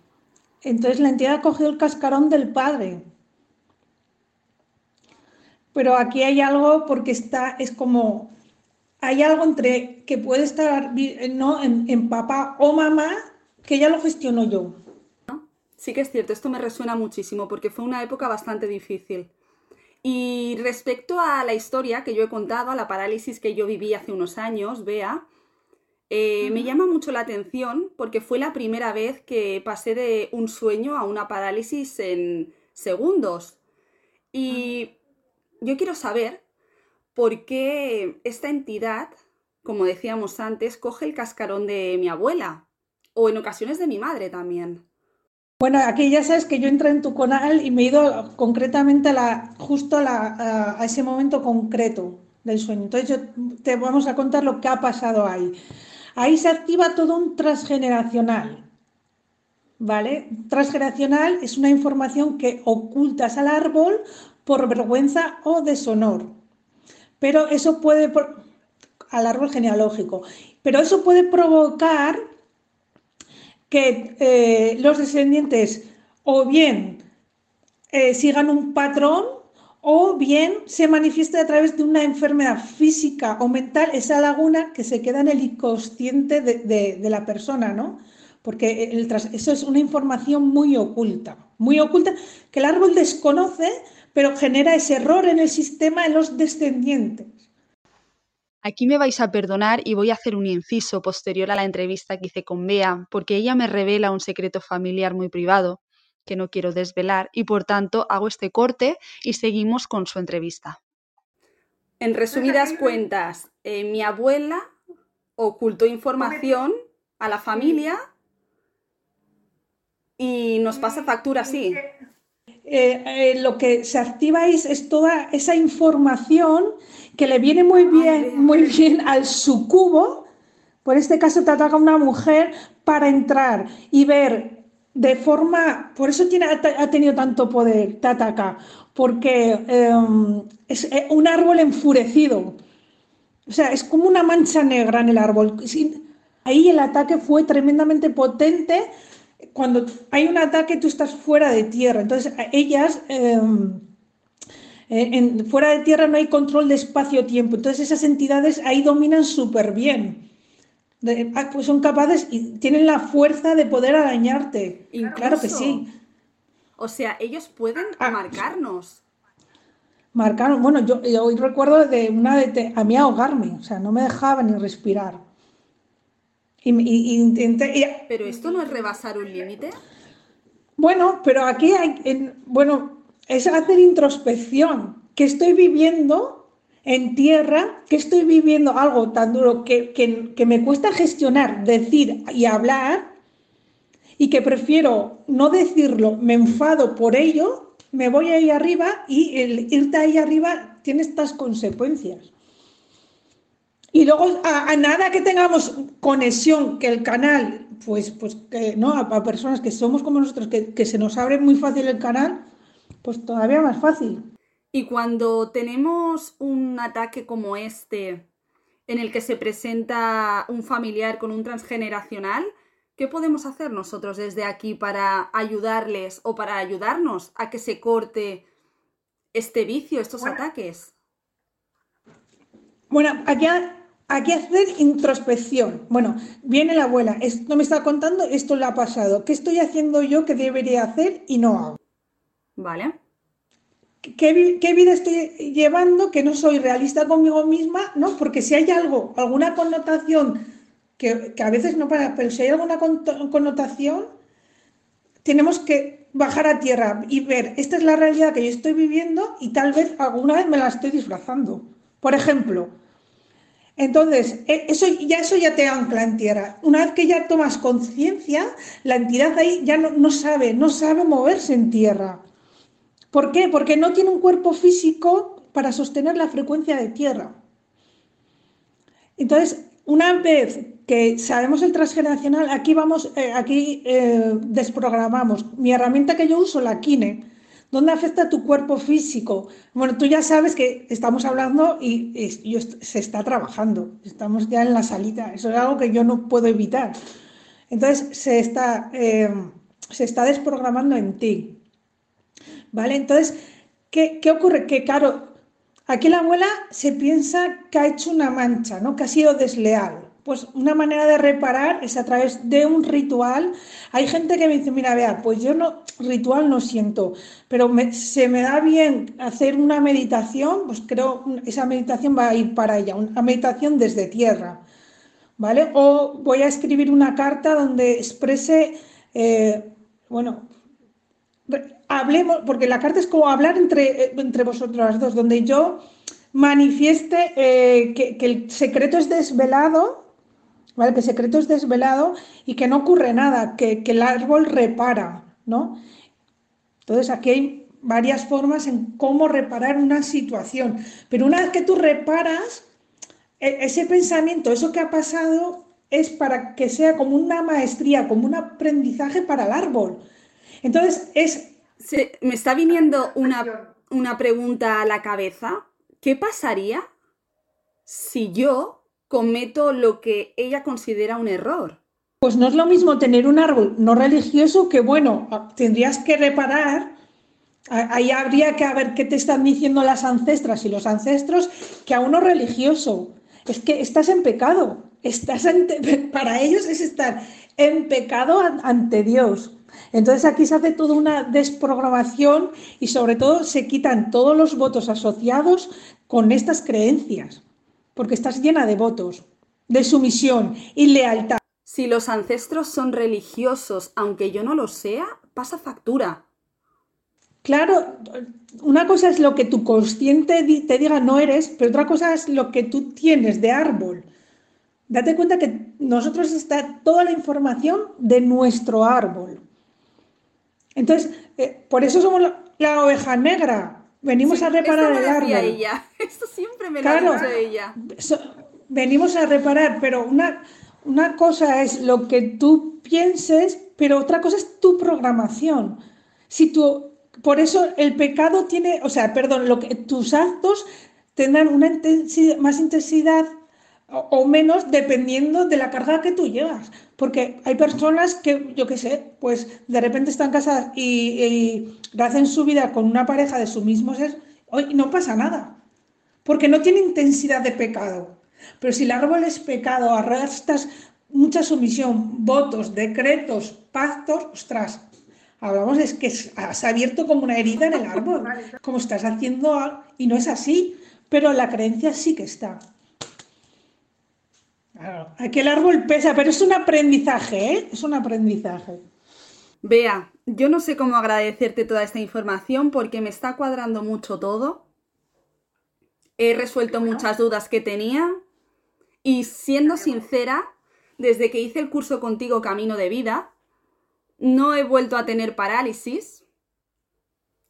Entonces la entidad ha cogido el cascarón del padre. Pero aquí hay algo porque está, es como, hay algo entre que puede estar ¿no? en, en papá o mamá que ya lo gestiono yo. Sí que es cierto, esto me resuena muchísimo porque fue una época bastante difícil. Y respecto a la historia que yo he contado, a la parálisis que yo viví hace unos años, vea, eh, me llama mucho la atención porque fue la primera vez que pasé de un sueño a una parálisis en segundos. Y yo quiero saber por qué esta entidad, como decíamos antes, coge el cascarón de mi abuela o en ocasiones de mi madre también. Bueno, aquí ya sabes que yo entré en tu canal y me he ido concretamente a la, justo a, ese momento concreto del sueño. Entonces te vamos a contar lo que ha pasado ahí. Ahí se activa todo un transgeneracional. ¿Vale? Transgeneracional es una información que ocultas al árbol por vergüenza o deshonor. Pero eso puede, al árbol genealógico, pero eso puede provocar que eh, los descendientes o bien eh, sigan un patrón o bien se manifieste a través de una enfermedad física o mental, esa laguna que se queda en el inconsciente de, la persona, ¿no? Porque eso es una información muy oculta, muy oculta, que el árbol desconoce, pero genera ese error en el sistema en los descendientes. Aquí me vais a perdonar y voy a hacer un inciso posterior a la entrevista que hice con Bea, porque ella me revela un secreto familiar muy privado que no quiero desvelar y por tanto hago este corte y seguimos con su entrevista. En resumidas cuentas, eh, mi abuela ocultó información a la familia y nos pasa factura así. Eh, eh, lo que se activa es, toda esa información que le viene muy bien, muy bien al sucubo, por este caso te ataca una mujer para entrar y ver de forma, por eso tiene, ha tenido tanto poder, te ataca, porque em, es eh, un árbol enfurecido, o sea, es como una mancha negra en el árbol. Ahí el ataque fue tremendamente potente cuando hay un ataque tú estás fuera de tierra, entonces ellas... Em, eh, fuera de tierra no hay control de espacio-tiempo, entonces esas entidades ahí dominan súper bien. Ah, pues son capaces y tienen la fuerza de poder arañarte. Claro que sí. O sea, ellos pueden ah. marcarnos. Marcarnos. Bueno, yo, hoy recuerdo de una de a mí ahogarme, o sea, no me dejaba ni respirar. Y, intenté. ¿Pero esto no es rebasar un límite? Bueno, pero aquí hay. bueno, es hacer introspección. ¿Qué estoy viviendo en tierra? ¿Qué estoy viviendo algo tan duro que, que, me cuesta gestionar, decir y hablar? Y que prefiero no decirlo, me enfado por ello, me voy ahí arriba y el irte ahí arriba tiene estas consecuencias. Y luego, a, nada que tengamos conexión, que el canal, pues, pues que, ¿no? A, personas que somos como nosotros, que, se nos abre muy fácil el canal, pues todavía más fácil. Y cuando tenemos un ataque como este, en el que se presenta un familiar con un transgeneracional, ¿qué podemos hacer nosotros desde aquí para ayudarles o para ayudarnos a que se corte este vicio, estos ataques? Bueno, aquí Aquí hacer introspección. Bueno, viene la abuela, esto me está contando, esto le ha pasado. ¿Qué estoy haciendo yo que debería hacer y no hago? Vale. ¿Qué, vida estoy llevando que no soy realista conmigo misma? ¿no? Porque si hay algo, alguna connotación, que, a veces no para, pero si hay alguna connotación, tenemos que bajar a tierra y ver, esta es la realidad que yo estoy viviendo y tal vez alguna vez me la estoy disfrazando. Por ejemplo, Entonces, e, eso ya, eso ya te ancla en tierra. Una vez que ya tomas conciencia, la entidad ahí ya no, sabe, no sabe moverse en tierra. ¿Por qué? Porque no tiene un cuerpo físico para sostener la frecuencia de tierra. Entonces, una vez que sabemos el transgeneracional, aquí vamos, eh, aquí eh, desprogramamos. Mi herramienta que yo uso, la Kine, ¿Dónde afecta tu cuerpo físico? Bueno, tú ya sabes que estamos hablando y, se está trabajando. Estamos ya en la salida. Eso es algo que yo no puedo evitar. Entonces se está, em, se está desprogramando en ti. ¿Vale? Entonces, ¿qué, ¿qué, ocurre? Que claro, aquí la abuela se piensa que ha hecho una mancha, ¿no? Que ha sido desleal. Pues una manera de reparar es a través de un ritual. Hay gente que me dice, mira, vea, pues yo no, ritual no siento, pero se me da bien hacer una meditación, pues creo esa meditación va a ir para ella, una meditación desde tierra, ¿vale? O voy a escribir una carta donde exprese, eh, bueno, hablemos, porque la carta es como hablar entre, entre vosotras dos, donde yo manifieste eh, que el secreto es desvelado ¿vale? Que secreto es desvelado y que no ocurre nada, que, el árbol repara, ¿no? Entonces aquí hay varias formas en cómo reparar una situación, pero una vez que tú reparas, e, ese pensamiento, eso que ha pasado, es para que sea como una maestría, como un aprendizaje para el árbol. Entonces es... me está viniendo una, una pregunta a la cabeza. ¿Qué pasaría si yo cometo lo que ella considera un error. Pues no es lo mismo tener un árbol no religioso que, bueno, tendrías que reparar, ahí habría que ver qué te están diciendo las ancestras y los ancestros, que a uno religioso. Es que estás en pecado, estás para ellos es estar en pecado ante Dios. Entonces aquí se hace toda una desprogramación y sobre todo se quitan todos los votos asociados con estas creencias porque estás llena de votos, de sumisión y lealtad. Si los ancestros son religiosos, aunque yo no lo sea, pasa factura. Claro, una cosa es lo que tu consciente te diga no eres, pero otra cosa es lo que tú tienes de árbol. Date cuenta que nosotros está toda la información de nuestro árbol. Entonces, eh, por eso somos la oveja negra, Venimos a reparar el árbol. Ella. Esto siempre me lo ha ella. venimos a reparar, pero una, una cosa es lo que tú pienses, pero otra cosa es tu programación. Si tú, por eso el pecado tiene, o sea, perdón, lo que tus actos tendrán una intensidad, más intensidad o, menos dependiendo de la carga que tú llevas. Porque hay personas que, yo qué sé, pues de repente están casadas y, hacen su vida con una pareja de su mismo ser y no pasa nada. Porque no tiene intensidad de pecado. Pero si el árbol es pecado, arrastras mucha sumisión, votos, decretos, pactos, ostras, hablamos es que has abierto como una herida en el árbol, como estás haciendo, y no es así, pero la creencia sí que está. Aquí el árbol pesa, pero es un aprendizaje, ¿eh? Es un aprendizaje. Vea, yo no sé cómo agradecerte toda esta información porque me está cuadrando mucho todo. He resuelto muchas dudas que tenía y siendo sincera, desde que hice el curso contigo Camino de Vida, no he vuelto a tener parálisis.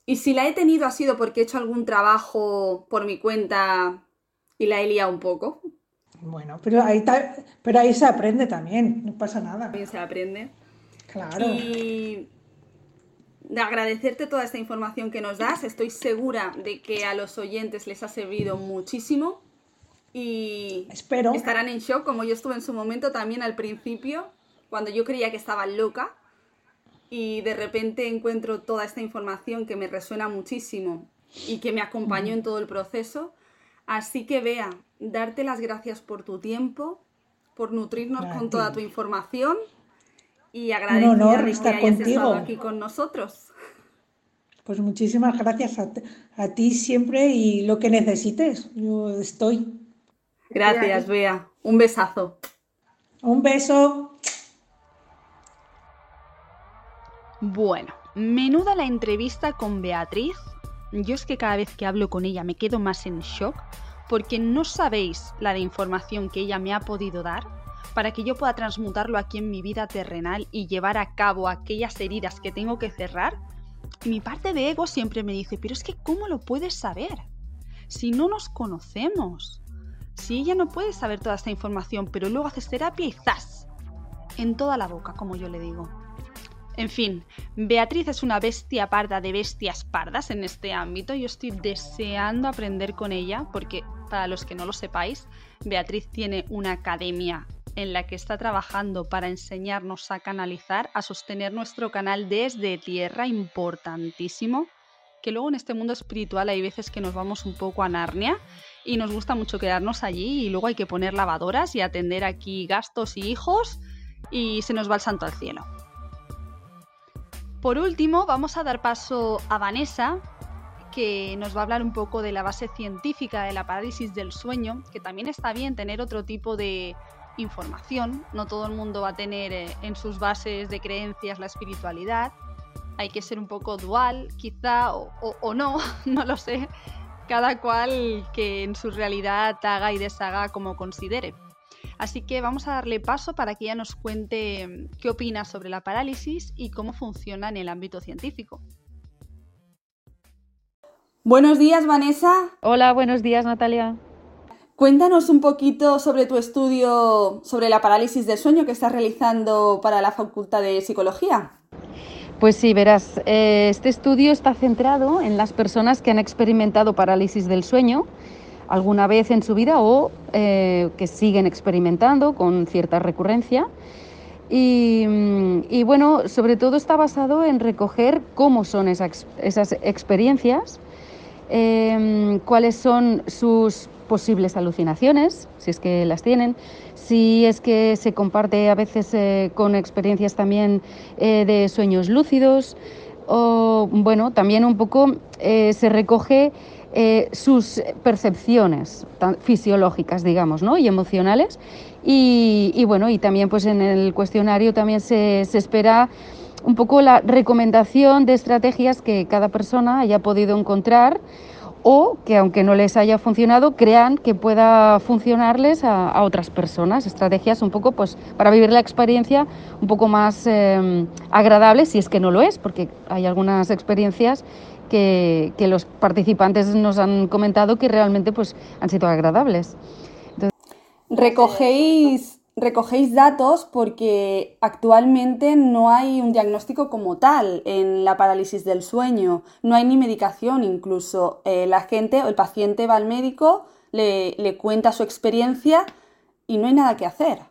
Y si la he tenido ha sido porque he hecho algún trabajo por mi cuenta y la he liado un poco. Bueno, pero ahí, pero ahí se aprende también, no pasa nada. También se aprende. Claro. Y de agradecerte toda esta información que nos das. Estoy segura de que a los oyentes les ha servido muchísimo y Espero. estarán en shock, como yo estuve en su momento también al principio, cuando yo creía que estaba loca y de repente encuentro toda esta información que me resuena muchísimo y que me acompañó en todo el proceso. Así que vea, darte las gracias por tu tiempo, por nutrirnos con toda tu información y agradecerte no, que hayas estado aquí con nosotros. Pues muchísimas gracias a, ti siempre y lo que necesites, yo estoy. Gracias, Bea. Un besazo. Un beso. Bueno, menuda la entrevista con Beatriz. Yo es que cada vez que hablo con ella me quedo más en shock porque no sabéis la de información que ella me ha podido dar para que yo pueda transmutarlo aquí en mi vida terrenal y llevar a cabo aquellas heridas que tengo que cerrar. Y mi parte de ego siempre me dice, pero es que ¿cómo lo puedes saber? Si no nos conocemos. Si ella no puede saber toda esta información, pero luego haces terapia y ¡zas! En toda la boca, como yo le digo. En fin, Beatriz es una bestia parda de bestias pardas en este ámbito. Yo estoy deseando aprender con ella porque, para los que no lo sepáis, Beatriz tiene una academia en la que está trabajando para enseñarnos a canalizar, a sostener nuestro canal desde tierra, importantísimo. Que luego en este mundo espiritual hay veces que nos vamos un poco a Narnia y nos gusta mucho quedarnos allí y luego hay que poner lavadoras y atender aquí gastos y hijos y se nos va el santo al cielo. Por último, vamos a dar paso a Vanessa, que nos va a hablar un poco de la base científica de la parálisis del sueño, que también está bien tener otro tipo de información, no todo el mundo va a tener eh, en sus bases de creencias la espiritualidad, hay que ser un poco dual, quizá, o, no, no lo sé, cada cual que en su realidad haga y deshaga como considere. Así que vamos a darle paso para que ella nos cuente mm, qué opina sobre la parálisis y cómo funciona en el ámbito científico. Buenos días, Vanessa. Hola, buenos días, Natalia. Cuéntanos un poquito sobre tu estudio sobre la parálisis del sueño que estás realizando para la Facultad de Psicología. Pues sí, verás, eh, este estudio está centrado en las personas que han experimentado parálisis del sueño alguna vez en su vida o eh, que siguen experimentando con cierta recurrencia. Y, mm, bueno, sobre todo está basado en recoger cómo son esas, experiencias, em, cuáles son sus posibles alucinaciones, si es que las tienen, si es que se comparte a veces eh, con experiencias también eh, de sueños lúcidos, o bueno, también un poco se recoge eh, sus percepciones fisiológicas, digamos, ¿no? y emocionales. Y, bueno, y también pues en el cuestionario también se, espera un poco la recomendación de estrategias que cada persona haya podido encontrar o que aunque no les haya funcionado, crean que pueda funcionarles a, otras personas. Estrategias un poco pues para vivir la experiencia un poco más eh, agradable, si es que no lo es, porque hay algunas experiencias que, los participantes nos han comentado que realmente pues, han sido agradables. recogéis, datos porque actualmente no hay un diagnóstico como tal en la parálisis del sueño, no hay ni medicación incluso. Eh, la gente o el paciente va al médico, le, le cuenta su experiencia y no hay nada que hacer.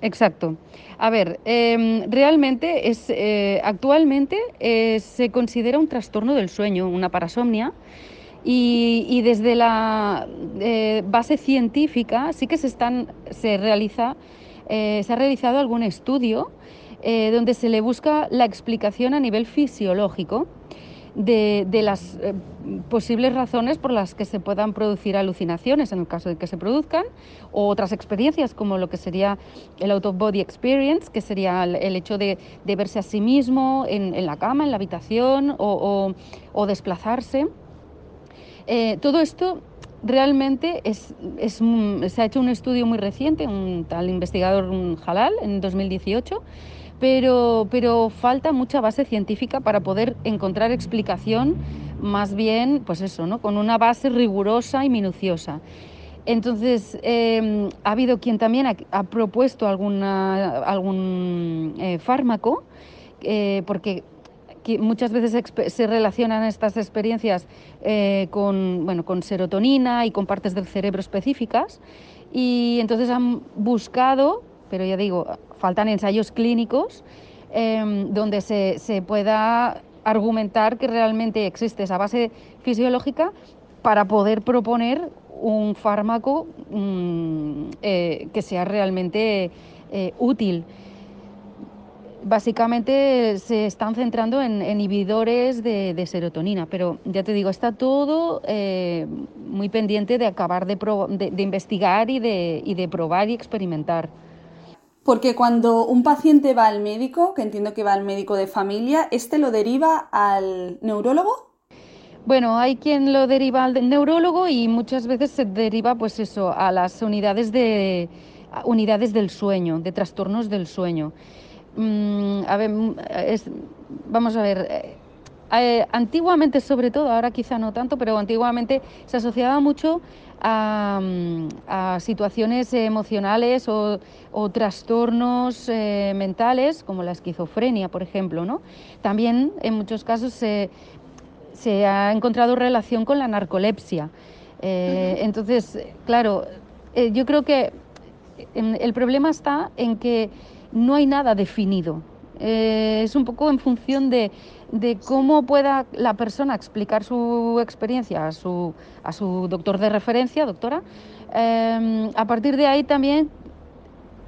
Exacto. A ver, em, realmente es, eh, actualmente eh, se considera un trastorno del sueño, una parasomnia, y, desde la eh, base científica sí que se, están, se, realiza, se ha realizado algún estudio donde se le busca la explicación a nivel fisiológico de, las eh, posibles razones por las que se puedan producir alucinaciones en el caso de que se produzcan, o otras experiencias como lo que sería el out of body experience, que sería el, hecho de, verse a sí mismo en, la cama, en la habitación o, desplazarse. Eh, todo esto realmente es, se ha hecho un estudio muy reciente, un tal investigador un en 2018 pero, pero falta mucha base científica para poder encontrar explicación más bien, pues eso, ¿no? con una base rigurosa y minuciosa. Entonces, em, ha habido quien también ha, propuesto alguna, algún eh, fármaco, eh, porque muchas veces se relacionan estas experiencias eh, con, bueno, con serotonina y con partes del cerebro específicas, y entonces han buscado, pero ya digo, faltan ensayos clínicos em, donde se, pueda argumentar que realmente existe esa base fisiológica para poder proponer un fármaco mm, eh, que sea realmente eh, útil. Básicamente se están centrando en inhibidores de, serotonina, pero ya te digo, está todo eh, muy pendiente de acabar de, investigar y de probar y experimentar. Porque cuando un paciente va al médico, que entiendo que va al médico de familia, ¿este lo deriva al neurólogo? Bueno, hay quien lo deriva al neurólogo y muchas veces se deriva, pues eso, a las unidades de unidades del sueño, de trastornos del sueño. Mm, a ver, mm, vamos a ver. Eh, eh, antiguamente, sobre todo, ahora quizá no tanto, pero antiguamente se asociaba mucho a, mm, situaciones emocionales o, trastornos eh, mentales, como la esquizofrenia, por ejemplo. ¿no? También en muchos casos se, se ha encontrado relación con la narcolepsia. Entonces, claro, yo creo que el problema está en que no hay nada definido. Eh, es un poco en función de, cómo pueda la persona explicar su experiencia a su, a su doctor de referencia, doctora. Em, a partir de ahí también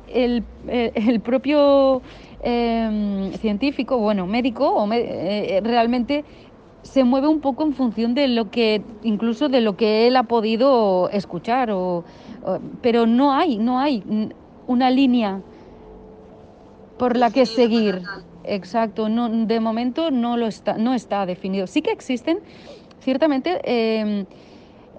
el, eh, propio em, científico, bueno, médico, o eh, realmente se mueve un poco en función de lo que, incluso de lo que él ha podido escuchar, pero no hay, no hay una línea por la que seguir. Exacto, no, de momento no, lo está, no está definido. Sí que existen, ciertamente, em,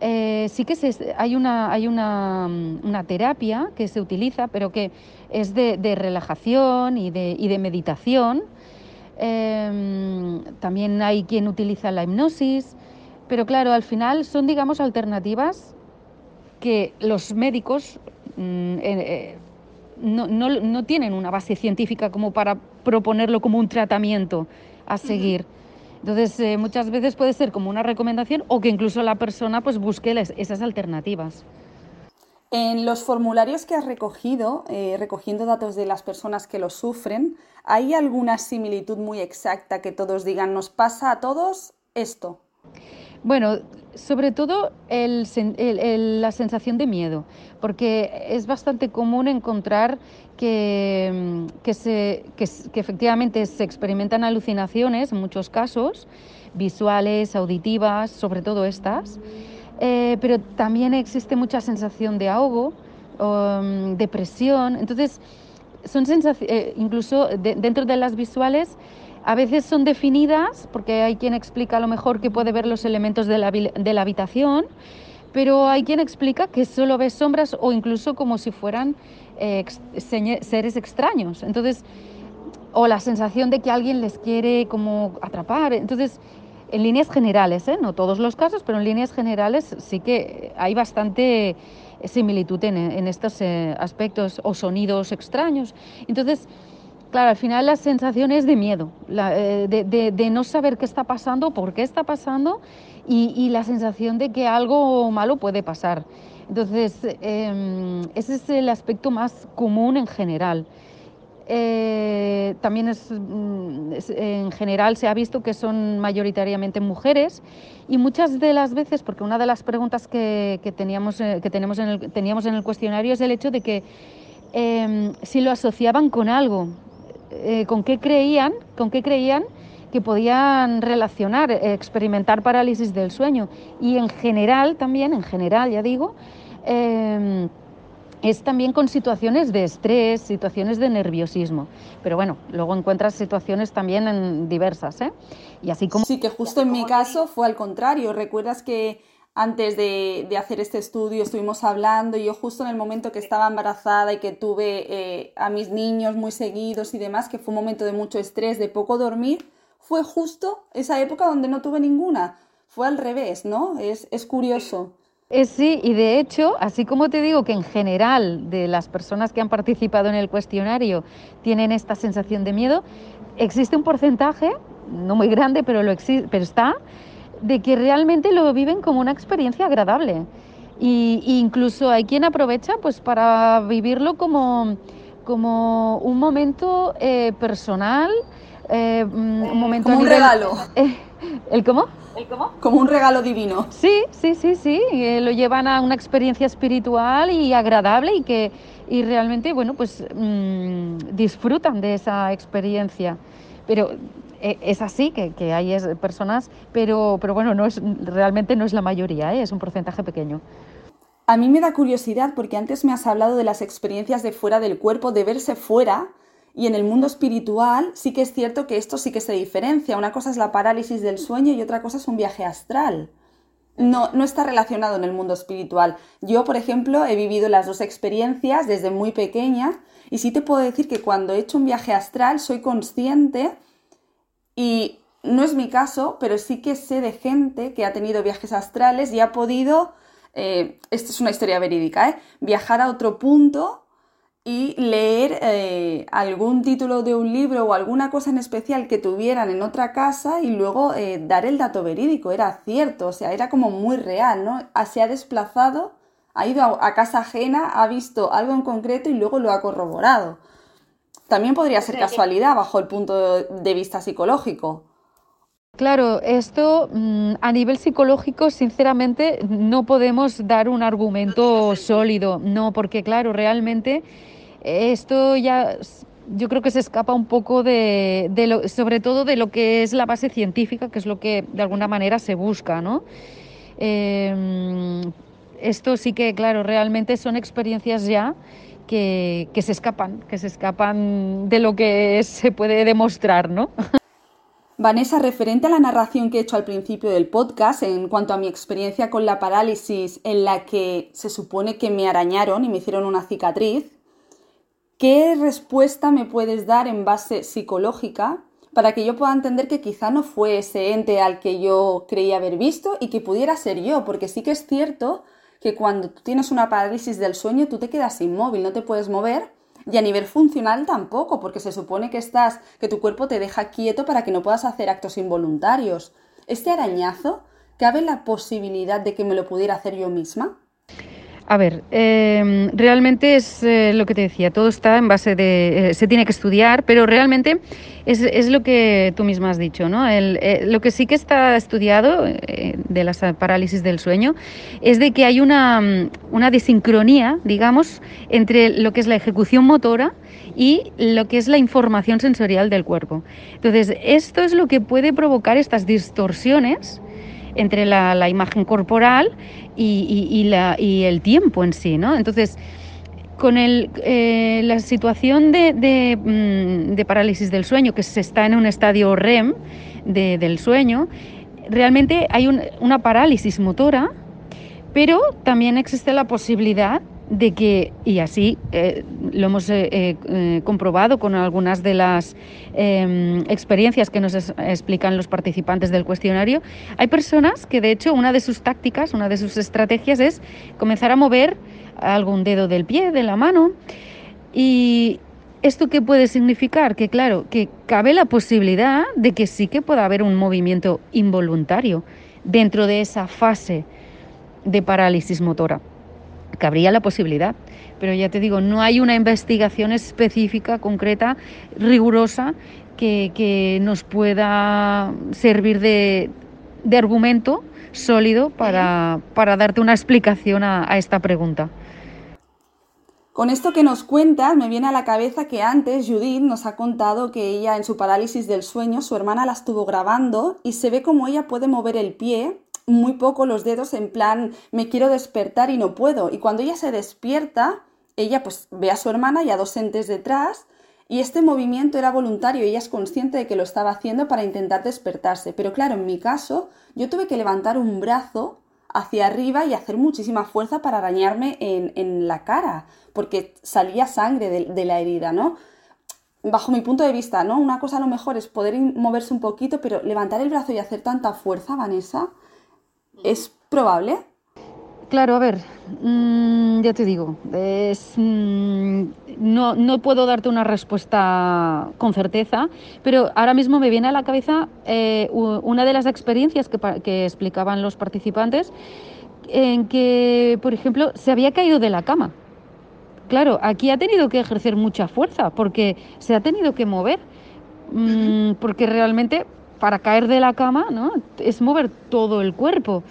eh, sí que hay, una, hay una, terapia que se utiliza, pero que es de, relajación y de, y de meditación. Em, también hay quien utiliza la hipnosis, pero claro, al final son, digamos, alternativas que los médicos mm, eh, eh, no, no, no, tienen una base científica como para proponerlo como un tratamiento a seguir. Entonces, eh, muchas veces puede ser como una recomendación o que incluso la persona pues busque esas alternativas. En los formularios que has recogido, eh, recogiendo datos de las personas que lo sufren, ¿hay alguna similitud muy exacta que todos digan, nos pasa a todos esto? Bueno, sobre todo la sensación de miedo, porque es bastante común encontrar que, efectivamente se experimentan alucinaciones en muchos casos, visuales, auditivas, sobre todo estas, eh, pero también existe mucha sensación de ahogo, um, depresión, entonces son eh, incluso dentro de las visuales a veces son definidas, porque hay quien explica a lo mejor que puede ver los elementos de la, habitación, pero hay quien explica que solo ve sombras o incluso como si fueran eh, seres extraños. Entonces, o la sensación de que alguien les quiere como atrapar. Entonces, en líneas generales, ¿eh? no todos los casos, pero en líneas generales sí que hay bastante similitud en, en estos eh, aspectos o sonidos extraños. Entonces, Claro, al final la sensación es de miedo, eh, de, no saber qué está pasando, por qué está pasando y, la sensación de que algo malo puede pasar. Entonces, em, ese es el aspecto más común en general. Eh, también mm, es, en general se ha visto que son mayoritariamente mujeres y muchas de las veces, porque una de las preguntas que, teníamos, eh, que tenemos en el, cuestionario es el hecho de que em, si lo asociaban con algo, eh, con qué creían, con qué creían que podían relacionar, eh, experimentar parálisis del sueño. Y en general también, en general ya digo, em, es también con situaciones de estrés, situaciones de nerviosismo. Pero bueno, luego encuentras situaciones también en diversas. ¿eh? Y así como... Sí, que justo en mi caso fue al contrario. ¿Recuerdas que antes de, hacer este estudio estuvimos hablando y yo justo en el momento que estaba embarazada y que tuve eh, a mis niños muy seguidos y demás, que fue un momento de mucho estrés, de poco dormir, fue justo esa época donde no tuve ninguna. Fue al revés, ¿no? Es, es curioso. Es sí, y de hecho, así como te digo que en general de las personas que han participado en el cuestionario tienen esta sensación de miedo, existe un porcentaje, no muy grande, pero, lo pero está, de que realmente lo viven como una experiencia agradable. Y, incluso hay quien aprovecha pues para vivirlo como, como un momento eh, personal, eh, mm, un momento como un regalo. ¿El cómo? ¿El cómo? Como un regalo divino. Sí, sí, sí, sí. lo llevan a una experiencia espiritual y agradable y que y realmente, bueno, pues mm, disfrutan de esa experiencia. Pero eh, es así, que, hay personas, pero, pero bueno, no es, realmente no es la mayoría, ¿eh? es un porcentaje pequeño. A mí me da curiosidad porque antes me has hablado de las experiencias de fuera del cuerpo, de verse fuera, Y en el mundo espiritual sí que es cierto que esto sí que se diferencia. Una cosa es la parálisis del sueño y otra cosa es un viaje astral. No, no está relacionado en el mundo espiritual. Yo, por ejemplo, he vivido las dos experiencias desde muy pequeña y sí te puedo decir que cuando he hecho un viaje astral soy consciente y no es mi caso, pero sí que sé de gente que ha tenido viajes astrales y ha podido, eh, esta es una historia verídica, ¿eh? viajar a otro punto y leer eh, algún título de un libro o alguna cosa en especial que tuvieran en otra casa y luego eh, dar el dato verídico. Era cierto, o sea, era como muy real, ¿no? Ah, se ha desplazado, ha ido a, a casa ajena, ha visto algo en concreto y luego lo ha corroborado. También podría ser casualidad bajo el punto de vista psicológico. Claro, esto mm, a nivel psicológico, sinceramente, no podemos dar un argumento sólido, no, porque claro, realmente esto ya yo creo que se escapa un poco de, lo, sobre todo de lo que es la base científica, que es lo que de alguna manera se busca, ¿no? Em, esto sí que, claro, realmente son experiencias ya que, se escapan, que se escapan de lo que se puede demostrar, ¿no? Vanessa, referente a la narración que he hecho al principio del podcast en cuanto a mi experiencia con la parálisis en la que se supone que me arañaron y me hicieron una cicatriz, ¿Qué respuesta me puedes dar en base psicológica para que yo pueda entender que quizá no fue ese ente al que yo creía haber visto y que pudiera ser yo? Porque sí que es cierto que cuando tú tienes una parálisis del sueño tú te quedas inmóvil, no te puedes mover y a nivel funcional tampoco, porque se supone que estás que tu cuerpo te deja quieto para que no puedas hacer actos involuntarios. Este arañazo, ¿cabe la posibilidad de que me lo pudiera hacer yo misma? A ver, em, realmente es eh, lo que te decía, todo está en base de, eh, se tiene que estudiar, pero realmente es, lo que tú misma has dicho, ¿no? Eh, lo que sí que está estudiado de las parálisis del sueño es de que hay una, una desincronía, digamos, entre lo que es la ejecución motora y lo que es la información sensorial del cuerpo. Entonces, esto es lo que puede provocar estas distorsiones entre la, imagen corporal y, el tiempo en sí, ¿no? Entonces, con eh, la situación mm, de, parálisis del sueño, que se está en un estadio REM del sueño, realmente hay una parálisis motora, pero también existe la posibilidad de que, y así eh, lo hemos eh, eh, comprobado con algunas de las em, experiencias que nos explican los participantes del cuestionario, hay personas que de hecho una de sus tácticas, una de sus estrategias es comenzar a mover algún dedo del pie, de la mano, y ¿esto qué puede significar? Que claro, que cabe la posibilidad de que sí que pueda haber un movimiento involuntario dentro de esa fase de parálisis motora cabría la posibilidad. Pero ya te digo, no hay una investigación específica, concreta, rigurosa, que, nos pueda servir de, argumento sólido para, darte una explicación a, a esta pregunta. Con esto que nos cuentas, me viene a la cabeza que antes Judith nos ha contado que ella en su parálisis del sueño, su hermana la estuvo grabando y se ve como ella puede mover el pie muy poco los dedos en plan me quiero despertar y no puedo. Y cuando ella se despierta, ella pues ve a su hermana y a dos detrás y este movimiento era voluntario, ella es consciente de que lo estaba haciendo para intentar despertarse. Pero claro, en mi caso, yo tuve que levantar un brazo hacia arriba y hacer muchísima fuerza para arañarme en, la cara, porque salía sangre de, de, la herida, ¿no? Bajo mi punto de vista, ¿no? Una cosa a lo mejor es poder moverse un poquito, pero levantar el brazo y hacer tanta fuerza, Vanessa, ¿Es probable? Claro, a ver, mm, ya te digo, mm, no, puedo darte una respuesta con certeza, pero ahora mismo me viene a la cabeza eh, una de las experiencias que, que, explicaban los participantes, en que, por ejemplo, se había caído de la cama. Claro, aquí ha tenido que ejercer mucha fuerza porque se ha tenido que mover, mm, porque realmente para caer de la cama, ¿no? Es mover todo el cuerpo.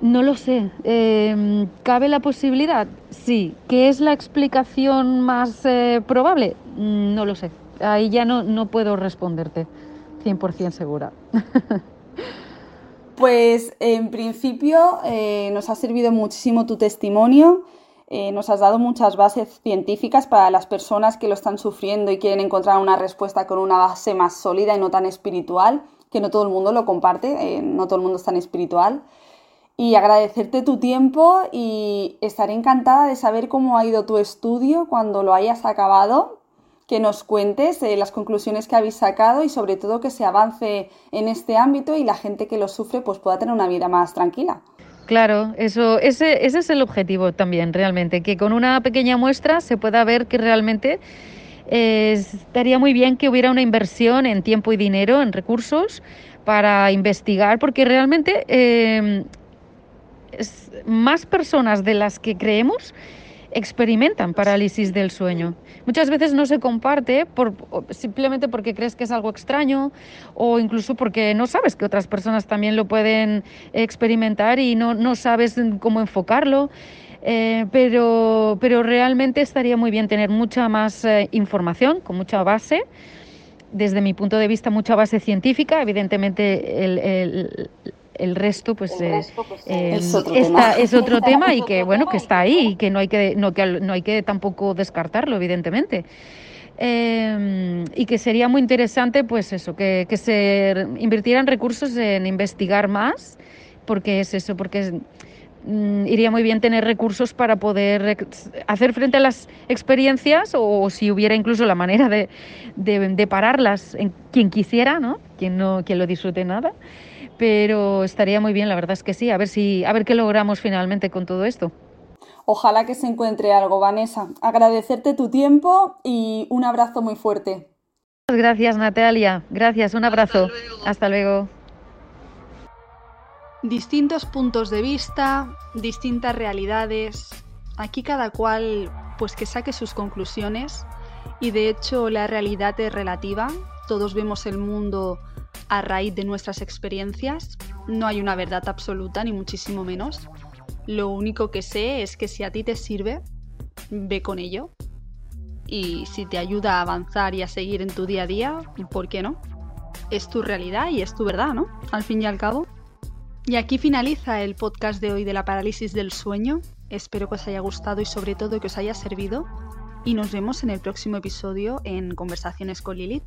No lo sé. Em, ¿Cabe la posibilidad? Sí. ¿Qué es la explicación más eh, probable? Mm, no lo sé. Ahí ya no, no puedo responderte 100% segura. pues en principio eh, nos ha servido muchísimo tu testimonio. Eh, nos has dado muchas bases científicas para las personas que lo están sufriendo y quieren encontrar una respuesta con una base más sólida y no tan espiritual, que no todo el mundo lo comparte, eh, no todo el mundo es tan espiritual. Y agradecerte tu tiempo y estaré encantada de saber cómo ha ido tu estudio cuando lo hayas acabado, que nos cuentes eh, las conclusiones que habéis sacado y sobre todo que se avance en este ámbito y la gente que lo sufre pues pueda tener una vida más tranquila. Claro, eso, ese, ese es el objetivo también, realmente, que con una pequeña muestra se pueda ver que realmente eh, estaría muy bien que hubiera una inversión en tiempo y dinero, en recursos, para investigar, porque realmente eh, más personas de las que creemos experimentan parálisis del sueño. Muchas veces no se comparte por, simplemente porque crees que es algo extraño o incluso porque no sabes que otras personas también lo pueden experimentar y no, no sabes cómo enfocarlo. Eh, pero, pero realmente estaría muy bien tener mucha más eh, información, con mucha base, desde mi punto de vista, mucha base científica. Evidentemente, el, el resto pues, eh, pues eh, es, otro tema. es otro tema y que bueno que está ahí y que no hay que no, que no hay que tampoco descartarlo evidentemente. Em, y que sería muy interesante pues eso que, que, se invirtieran recursos en investigar más porque es eso porque mm, iría muy bien tener recursos para poder hacer frente a las experiencias o, si hubiera incluso la manera de, de, de pararlas en quien quisiera no quien no quien lo disfrute nada pero estaría muy bien, la verdad es que sí, a ver si a ver qué logramos finalmente con todo esto. Ojalá que se encuentre algo, Vanessa. Agradecerte tu tiempo y un abrazo muy fuerte. Gracias, Natalia. Gracias, un abrazo. Hasta luego. Distintos puntos de vista, distintas realidades. Aquí cada cual pues que saque sus conclusiones y de hecho la realidad es relativa. Todos vemos el mundo a raíz de nuestras experiencias. No hay una verdad absoluta, ni muchísimo menos. Lo único que sé es que si a ti te sirve, ve con ello. Y si te ayuda a avanzar y a seguir en tu día a día, ¿por qué no? Es tu realidad y es tu verdad, ¿no? Al fin y al cabo. Y aquí finaliza el podcast de hoy de la parálisis del sueño. Espero que os haya gustado y sobre todo que os haya servido. Y nos vemos en el próximo episodio en Conversaciones con Lilith.